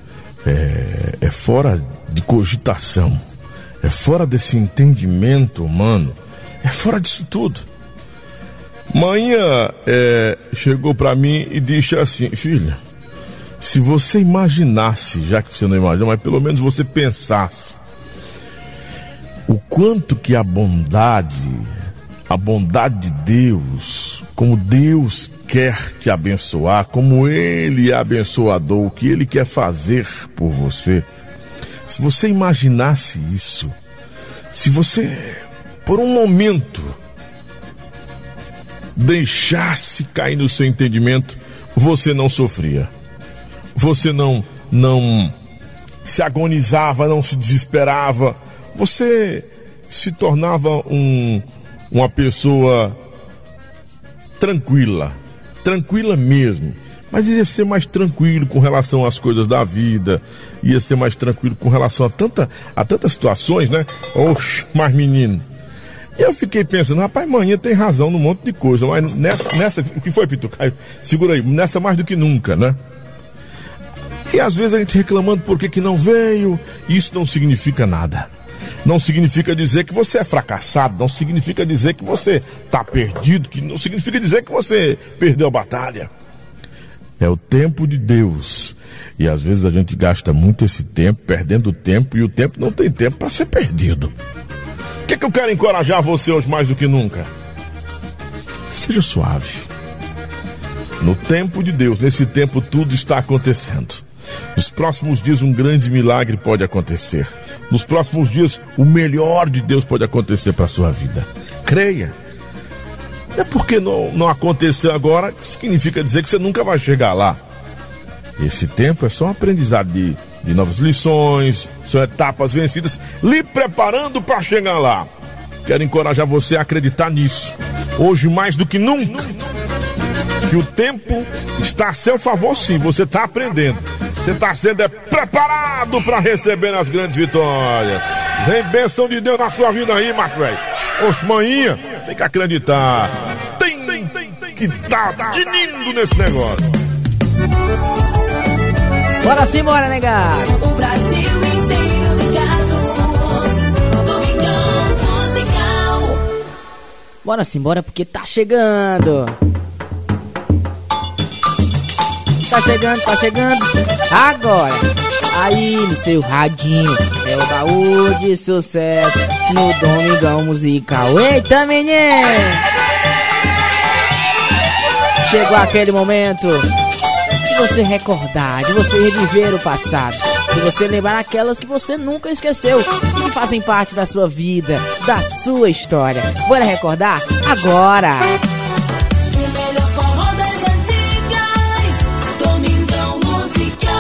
é, é fora de cogitação, é fora desse entendimento humano, é fora disso tudo. Manhã é, chegou para mim e disse assim, filha, se você imaginasse, já que você não imagina, mas pelo menos você pensasse o quanto que a bondade, a bondade de Deus, como Deus quer te abençoar, como Ele é abençoador, o que Ele quer fazer por você. Se você imaginasse isso, se você, por um momento, deixasse cair no seu entendimento, você não sofria. Você não não se agonizava, não se desesperava. Você se tornava um, uma pessoa tranquila, tranquila mesmo. Mas iria ser mais tranquilo com relação às coisas da vida, ia ser mais tranquilo com relação a, tanta, a tantas situações, né? Oxe, mas menino, e eu fiquei pensando, rapaz, manhã tem razão num monte de coisa, mas nessa, nessa o que foi, Pito Caio? Segura aí, nessa mais do que nunca, né? E às vezes a gente reclamando por que, que não veio, isso não significa nada. Não significa dizer que você é fracassado, não significa dizer que você está perdido, que não significa dizer que você perdeu a batalha. É o tempo de Deus. E às vezes a gente gasta muito esse tempo, perdendo tempo, e o tempo não tem tempo para ser perdido. O que, que eu quero encorajar você hoje mais do que nunca? Seja suave. No tempo de Deus, nesse tempo tudo está acontecendo. Nos próximos dias um grande milagre pode acontecer. Nos próximos dias o melhor de Deus pode acontecer para a sua vida. Creia. É porque não, não aconteceu agora que significa dizer que você nunca vai chegar lá. Esse tempo é só um aprendizado de de novas lições, são etapas vencidas, lhe preparando para chegar lá. Quero encorajar você a acreditar nisso. Hoje mais do que nunca. Que o tempo está a seu favor sim, você está aprendendo. Você está sendo é, preparado para receber as grandes vitórias. Vem bênção de Deus na sua vida aí, Marco velho. Oxe, manhinha, tem que acreditar. Tem, tem, tem, tem que tá tinindo nesse negócio. Bora sim, bora, nega! O Brasil inteiro ligado. Domingão musical. Bora sim, bora, porque tá chegando! Tá chegando, tá chegando! Agora! Aí no seu radinho é o baú de sucesso no Domingão Musical. Eita, menino! Chegou aquele momento de você recordar, de você reviver o passado, de você lembrar aquelas que você nunca esqueceu que fazem parte da sua vida, da sua história. Bora recordar? Agora!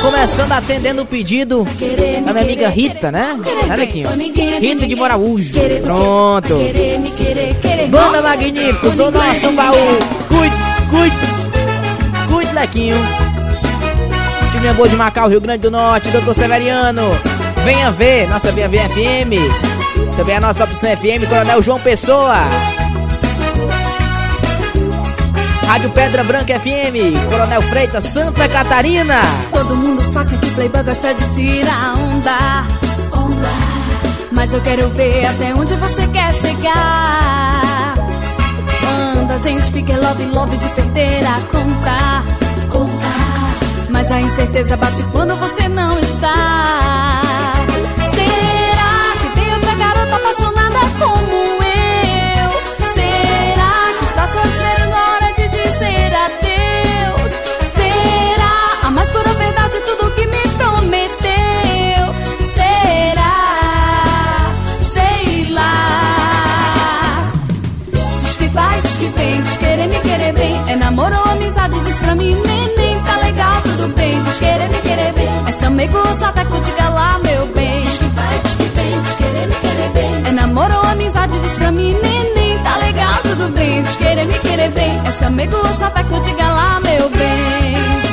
Começando atendendo o pedido da minha amiga Rita, né? Ó. Rita de Moraújo. Pronto. Banda Magnífico, do nosso baú. Cuide, cuide, cuide, Lequinho. Time Boa de Macau, Rio Grande do Norte, Doutor Severiano. Venha ver nossa Venha Ver FM. Também a nossa opção FM, Coronel João Pessoa. Rádio Pedra Branca FM, Coronel Freitas, Santa Catarina. Todo mundo sabe que Playboy gosta de tirar onda. onda. Mas eu quero ver até onde você quer chegar. Anda, gente, fica love, love de perder a conta. conta. Mas a incerteza bate quando você não está. É chamego ou chaveco, diga lá, meu bem. Diz que vai, diz que vem, diz querer me querer bem. É namoro ou amizade, diz pra mim, neném, tá legal, tudo bem. Diz querer me querer bem. É chamego ou chaveco, diga lá, meu bem.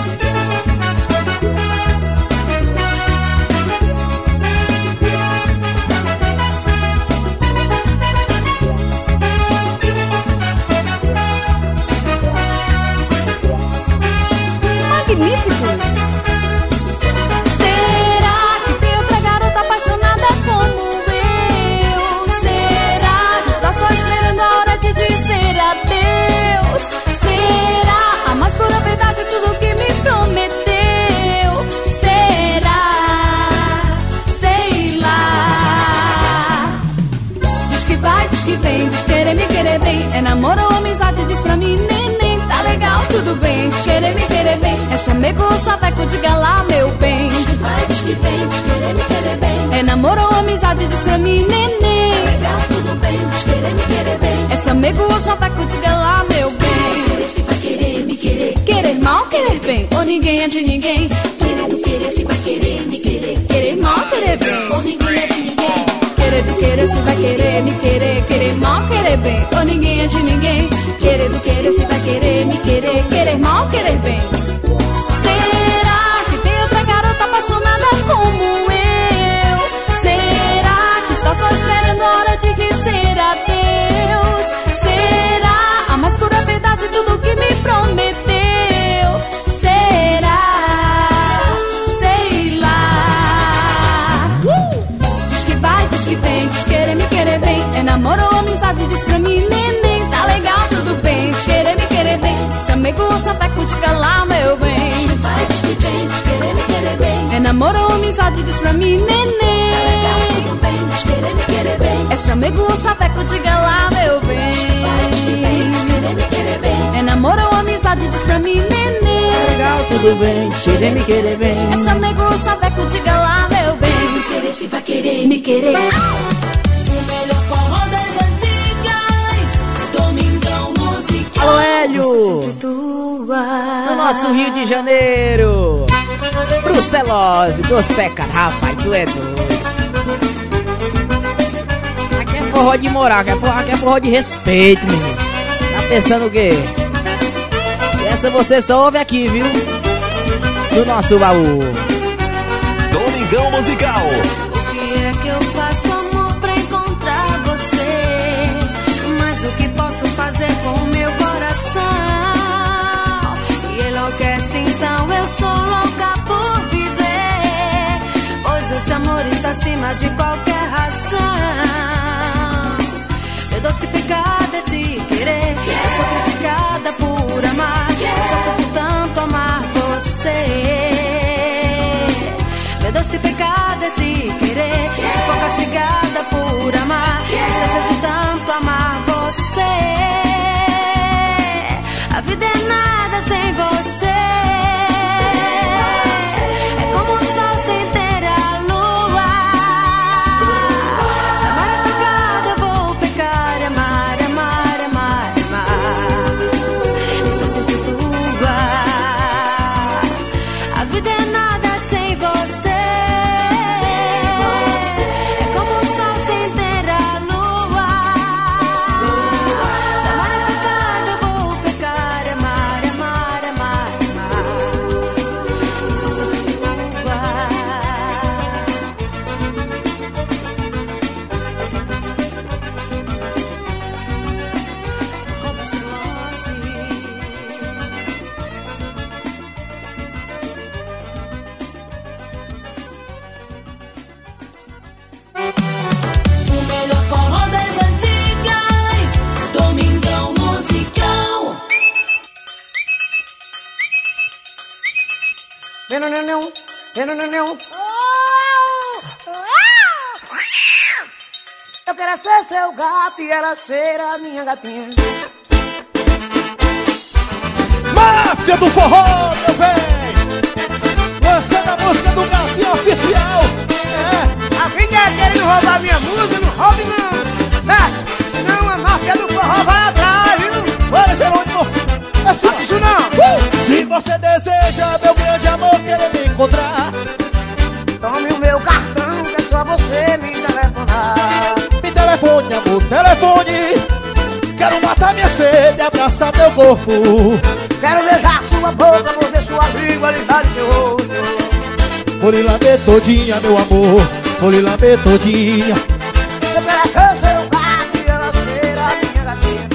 Diz querer me querer bem. É chamego ou chaveco, diga lá, meu bem. Diz que vai, diz que vem, diz querer me querer bem. É namoro ou amizade, diz pra mim, neném. Tá legal, tudo bem, diz querer me querer bem. É chamego ou chaveco, diga lá, meu bem. Querer se vai querer me querer. Querer mal, querer bem, ou ninguém é de ninguém. Querer querer se vai querer me querer. Querer mal, querer bem, ou ninguém é de ninguém. Querer do querer se vai querer me querer. Querer mal, querer bem, ou ninguém é de ninguém. Querer do querer se vai querer me querer. Querer mal, querer bem. Será que tem outra garota apaixonada como eu? Será que está só esperando a hora de dizer adeus? Será a mais pura verdade tudo que me prometeu? Chamei com o chaveco, diga lá, meu bem. Que vai, vem, querer me querer bem. É namoro ou amizade, diz pra mim, neném. Tá legal, tudo bem, diz querer me querer bem. É lá, meu bem. Vai, vem, querer me querer bem. É namoro ou amizade, diz pra mim, neném. Tá legal, tudo bem, querer me querer bem. É lá, meu bem. Me querer se vai querer me querer. O melhor forró das antigas, Domingão musical. Alô, Hélio! No nosso Rio de Janeiro. Brucelose, Gospeca, rapaz, tu é doido. Aqui é forró de moral, aqui é forró, aqui é forró de respeito, menino. Tá pensando o quê? Essa você só ouve aqui, viu? No nosso baú. Domingão Musical. Então eu sou louca por viver. Pois esse amor está acima de qualquer razão. Meu doce pecado é te querer. Eu sou criticada por amar. Eu sofro por tanto amar você. Meu doce pecado é te querer. Se for castigada por amar, não, não, não. Vem, não, não, não. Eu quero ser seu gato e ela ser a minha gatinha. Máfia do forró, meu véi! Lançando a música do Gatinho Oficial! A vinha querendo roubar minha música, não roube não. Certo? Não, a máfia do forró vai atrás, viu? Olha, Jerônimo! É só isso não! Uh! Se você deseja, telefone Quero matar minha sede, abraçar meu corpo. Quero beijar sua boca, morder sua língua, limpar seu rosto. Vou lhe lamber todinha, meu amor. Vou lhe lamber todinha. Eu quero ser seu gato e ela ser a minha gatinha.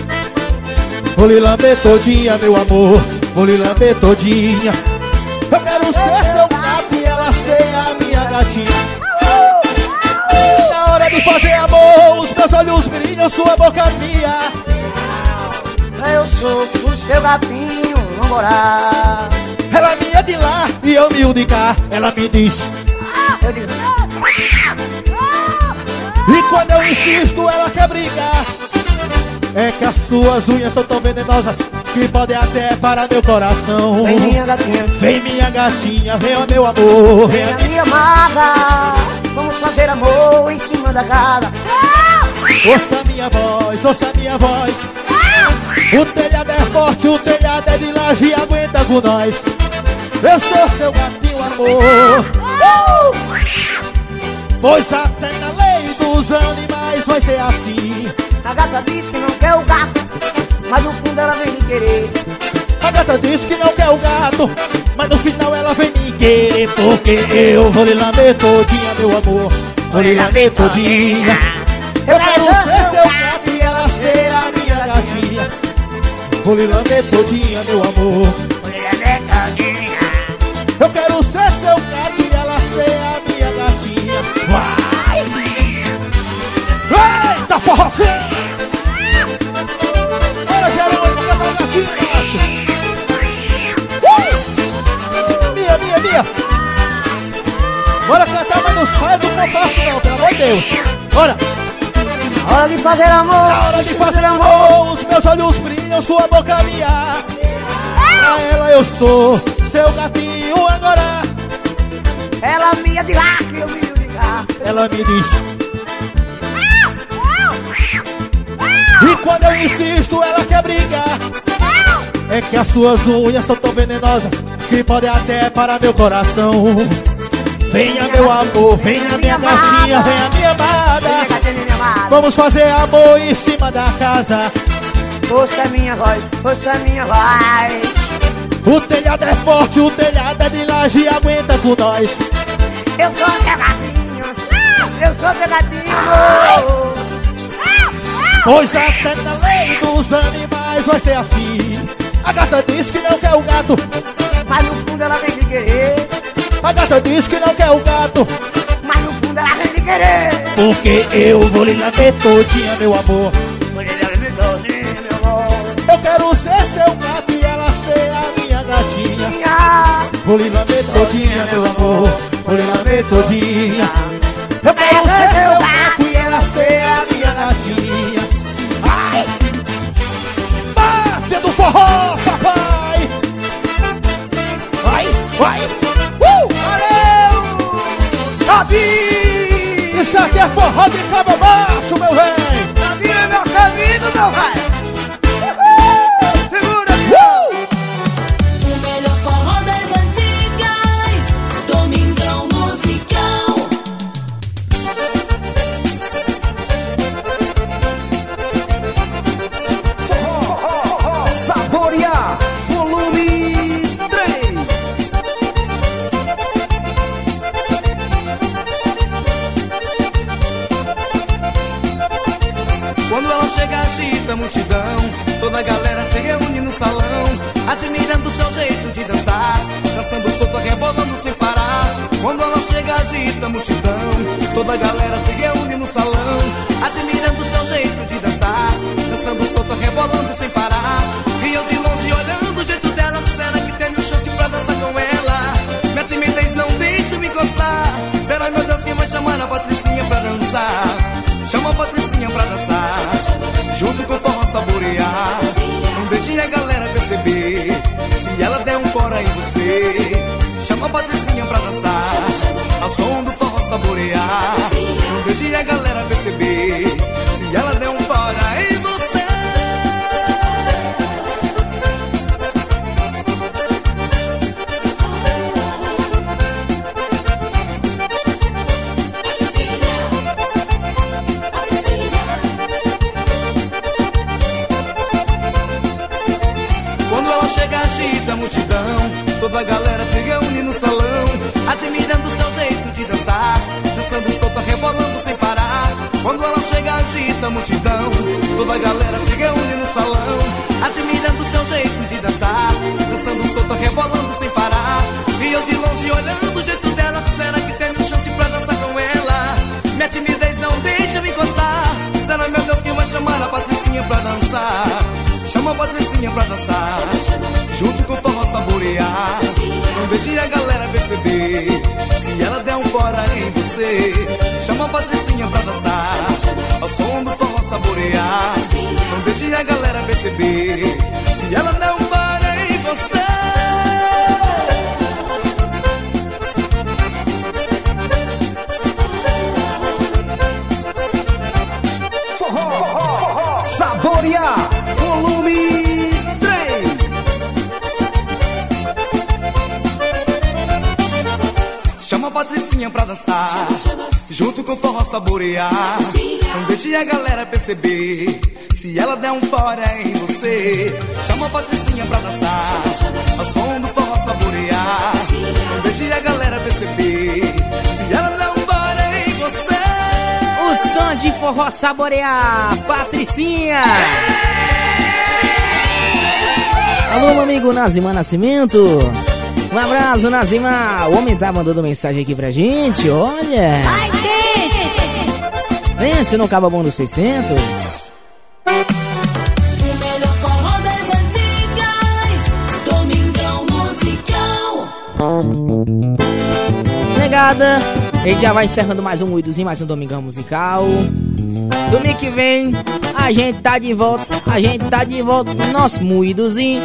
Vou lhe lamber todinha, meu amor. Vou lhe lamber todinha. Eu quero ser seu gato e ela ser a minha gatinha. Na hora de fazer meus brilham, sua boca minha. Eu sou o seu gatinho, não morar. Ela é minha de lá e eu me de cá. Ela me diz. Eu digo, E quando eu insisto, ela quer brigar. É que as suas unhas são tão venenosas que podem até parar meu coração. vem minha gatinha, Vem minha gatinha, vem ó, meu amor. Vem vem a minha amada. Vamos fazer amor em cima da casa. Ouça minha voz, ouça minha voz. O telhado é forte, o telhado é de laje, aguenta com nós. Eu sou seu gatinho, amor. Pois até na lei dos animais vai ser assim. A gata diz que não quer o gato, mas no fundo ela vem me querer. A gata diz que não quer o gato, mas no final ela vem me querer. Porque eu vou lhe lamber todinha, meu amor. Vou lhe lamber todinha. Eu quero ser seu gato e ela ser a minha gatinha. Vou lhe lamber todinha, meu amor. Eu quero ser seu gato e ela ser a minha gatinha. Vai! Eita, forrozinho! Olha, Jerônimo, minha gatinha. Uh! Mia, Mia. Bora cantar, mas não sai do compasso não, pelo amor de Deus. Bora! Hora de fazer amor. Na hora de fazer amor, os meus olhos brilham, sua boca minha. Pra ela eu sou seu gatinho agora. Ela minha de lá que eu me de cá. Ela me diz. E quando eu insisto, ela quer brigar. É que as suas unhas são tão venenosas que podem até parar meu coração. Venha, meu amor, venha, minha gatinha, venha, minha amada. Vamos fazer amor em cima da casa. Ouça a minha voz, ouça a minha voz. O telhado é forte, o telhado é de laje, aguenta com nós. Eu sou teu gatinho, eu sou teu gatinho. Pois até na lei dos animais vai ser assim. A gata diz que não quer o gato, Mas no fundo ela vem me querer. A gata diz que não quer o gato. Mas no fundo ela vem me querer. Porque eu vou lhe lamber todinha, meu amor. Eu quero ser seu gato e ela ser a minha gatinha. Vou lhe lamber todinha, meu amor. Vou lhe lamber todinha. Eu quero ser saborear, Patricinha. Alô, meu amigo Nazima Nascimento. Um abraço, Nazima. O homem tá mandando mensagem aqui pra gente, olha. Vem, se não acaba bom dos 600. O melhor forró das antigas, Domingão Musical. Negada, a gente já vai encerrando mais um Uidozinho, mais um Domingão Musical. Domingo que vem, a gente tá de volta, a gente tá de volta no nosso Moídozinho.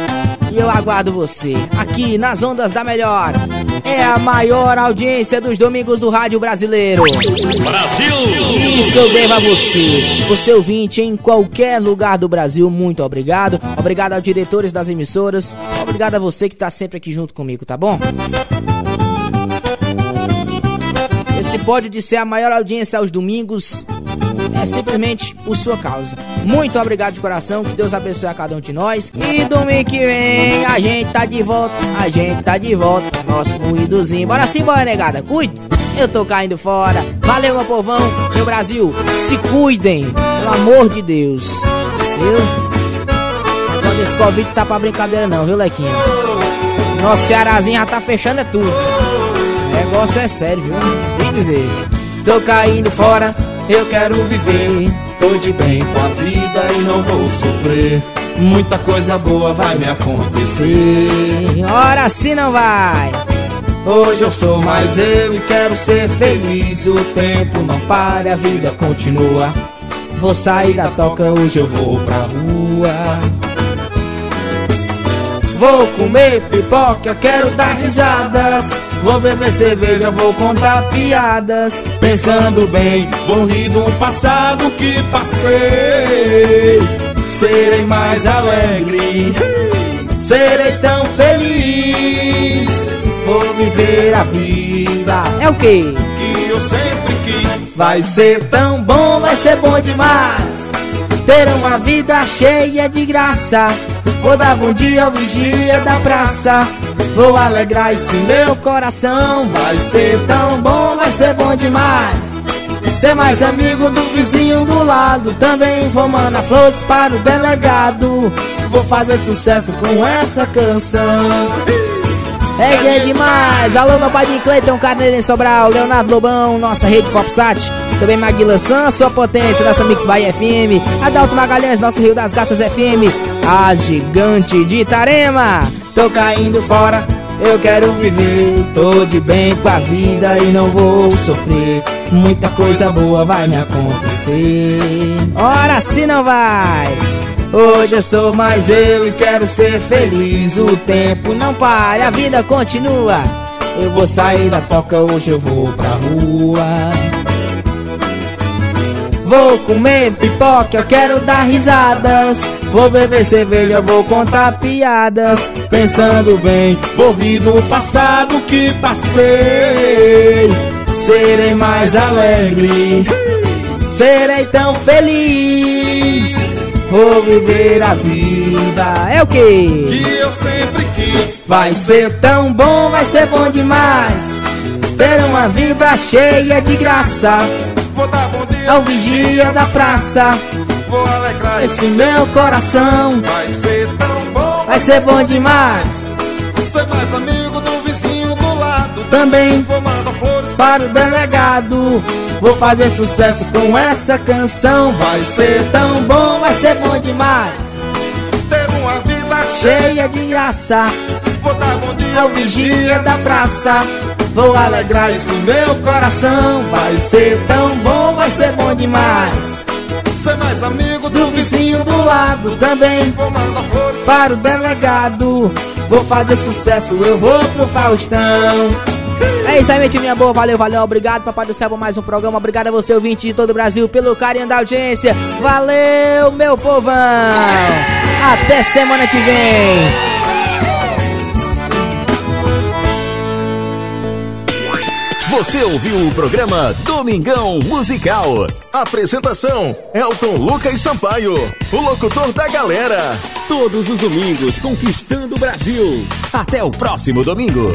E eu aguardo você aqui nas ondas da melhor. É a maior audiência dos domingos do rádio brasileiro. Brasil! Isso eu devo a você, você ouvinte em qualquer lugar do Brasil. Muito obrigado. Obrigado aos diretores das emissoras. Obrigado a você que tá sempre aqui junto comigo, tá bom? Esse pódio de ser a maior audiência aos domingos é simplesmente por sua causa. Muito obrigado de coração, que Deus abençoe a cada um de nós. E domingo que vem a gente tá de volta, a gente tá de volta. Nosso moídozinho. Bora sim, bora negada, cuide. Eu tô caindo fora. Valeu, meu povão, meu Brasil. Se cuidem, pelo amor de Deus. Viu? Quando esse Covid tá pra brincadeira, não, viu, Lequinho? Nosso Cearazinho já tá fechando é tudo. O negócio é sério, viu? Vem dizer. Tô caindo fora, eu quero viver. Tô de bem com a vida e não vou sofrer. Muita coisa boa vai me acontecer. Ora se não vai. Hoje eu sou mais eu e quero ser feliz. O tempo não para, a vida continua. Vou sair da toca, hoje eu vou pra rua. Vou comer pipoca, eu quero dar risadas. Vou beber cerveja, vou contar piadas. Pensando bem, vou rir do passado que passei. Serei mais alegre, serei tão feliz. Vou viver a vida É o quê? que eu sempre quis. Vai ser tão bom, vai ser bom demais. Ter uma vida cheia de graça. Vou dar bom dia ao vigia da praça. Vou alegrar esse meu coração. Vai ser tão bom, vai ser bom demais. Ser mais amigo do vizinho do lado. Também vou mandar flores para o delegado. Vou fazer sucesso com essa canção. É gay demais! Alô, meu pai de Cleiton, Carneiro em Sobral, Leonardo Lobão, nossa rede Popsat. Também Maguila San, sua potência, nossa Mix Bahia FM. Adalto Magalhães, nosso Rio das Garças FM. A gigante de Itarema. Tô caindo fora, eu quero viver. Tô de bem com a vida e não vou sofrer. Muita coisa boa vai me acontecer. Ora, se não vai! Hoje eu sou mais eu e quero ser feliz. O tempo não para, a vida continua. Eu vou sair da toca, hoje eu vou pra rua. Vou comer pipoca, eu quero dar risadas. Vou beber cerveja, vou contar piadas. Pensando bem, Vou rir do passado que passei. serei mais alegre. Serei tão feliz. Vou viver a vida. É o quê? Que eu sempre quis. Vai ser tão bom, vai ser bom demais. Ter uma vida cheia de graça. Vou dar bom dia Ao vigia da praça. Vou alegrar Esse meu coração Vai ser tão bom. vai ser bom demais. Ser mais amigo do vizinho do lado. Também Vou mandar flores para o delegado. Vou fazer sucesso com essa canção. Vai ser Tão bom, vai ser bom demais. Cheia de graça. Vou dar bom dia Ao vigia da praça. Vou alegrar esse meu coração. Vai ser tão bom, vai ser bom demais. Ser mais amigo Do vizinho do lado também. Vou mandar flores Para o delegado. Vou fazer sucesso, eu vou pro Faustão. É isso aí, minha minha boa. Valeu, valeu. Obrigado, Papai do Céu, por mais um programa. Obrigado a você, ouvinte de todo o Brasil, pelo carinho da audiência. Valeu, meu povão. Até semana que vem. Você ouviu o programa Domingão Musical. Apresentação: Elton Lucas Sampaio, o locutor da galera. Todos os domingos conquistando o Brasil. Até o próximo domingo.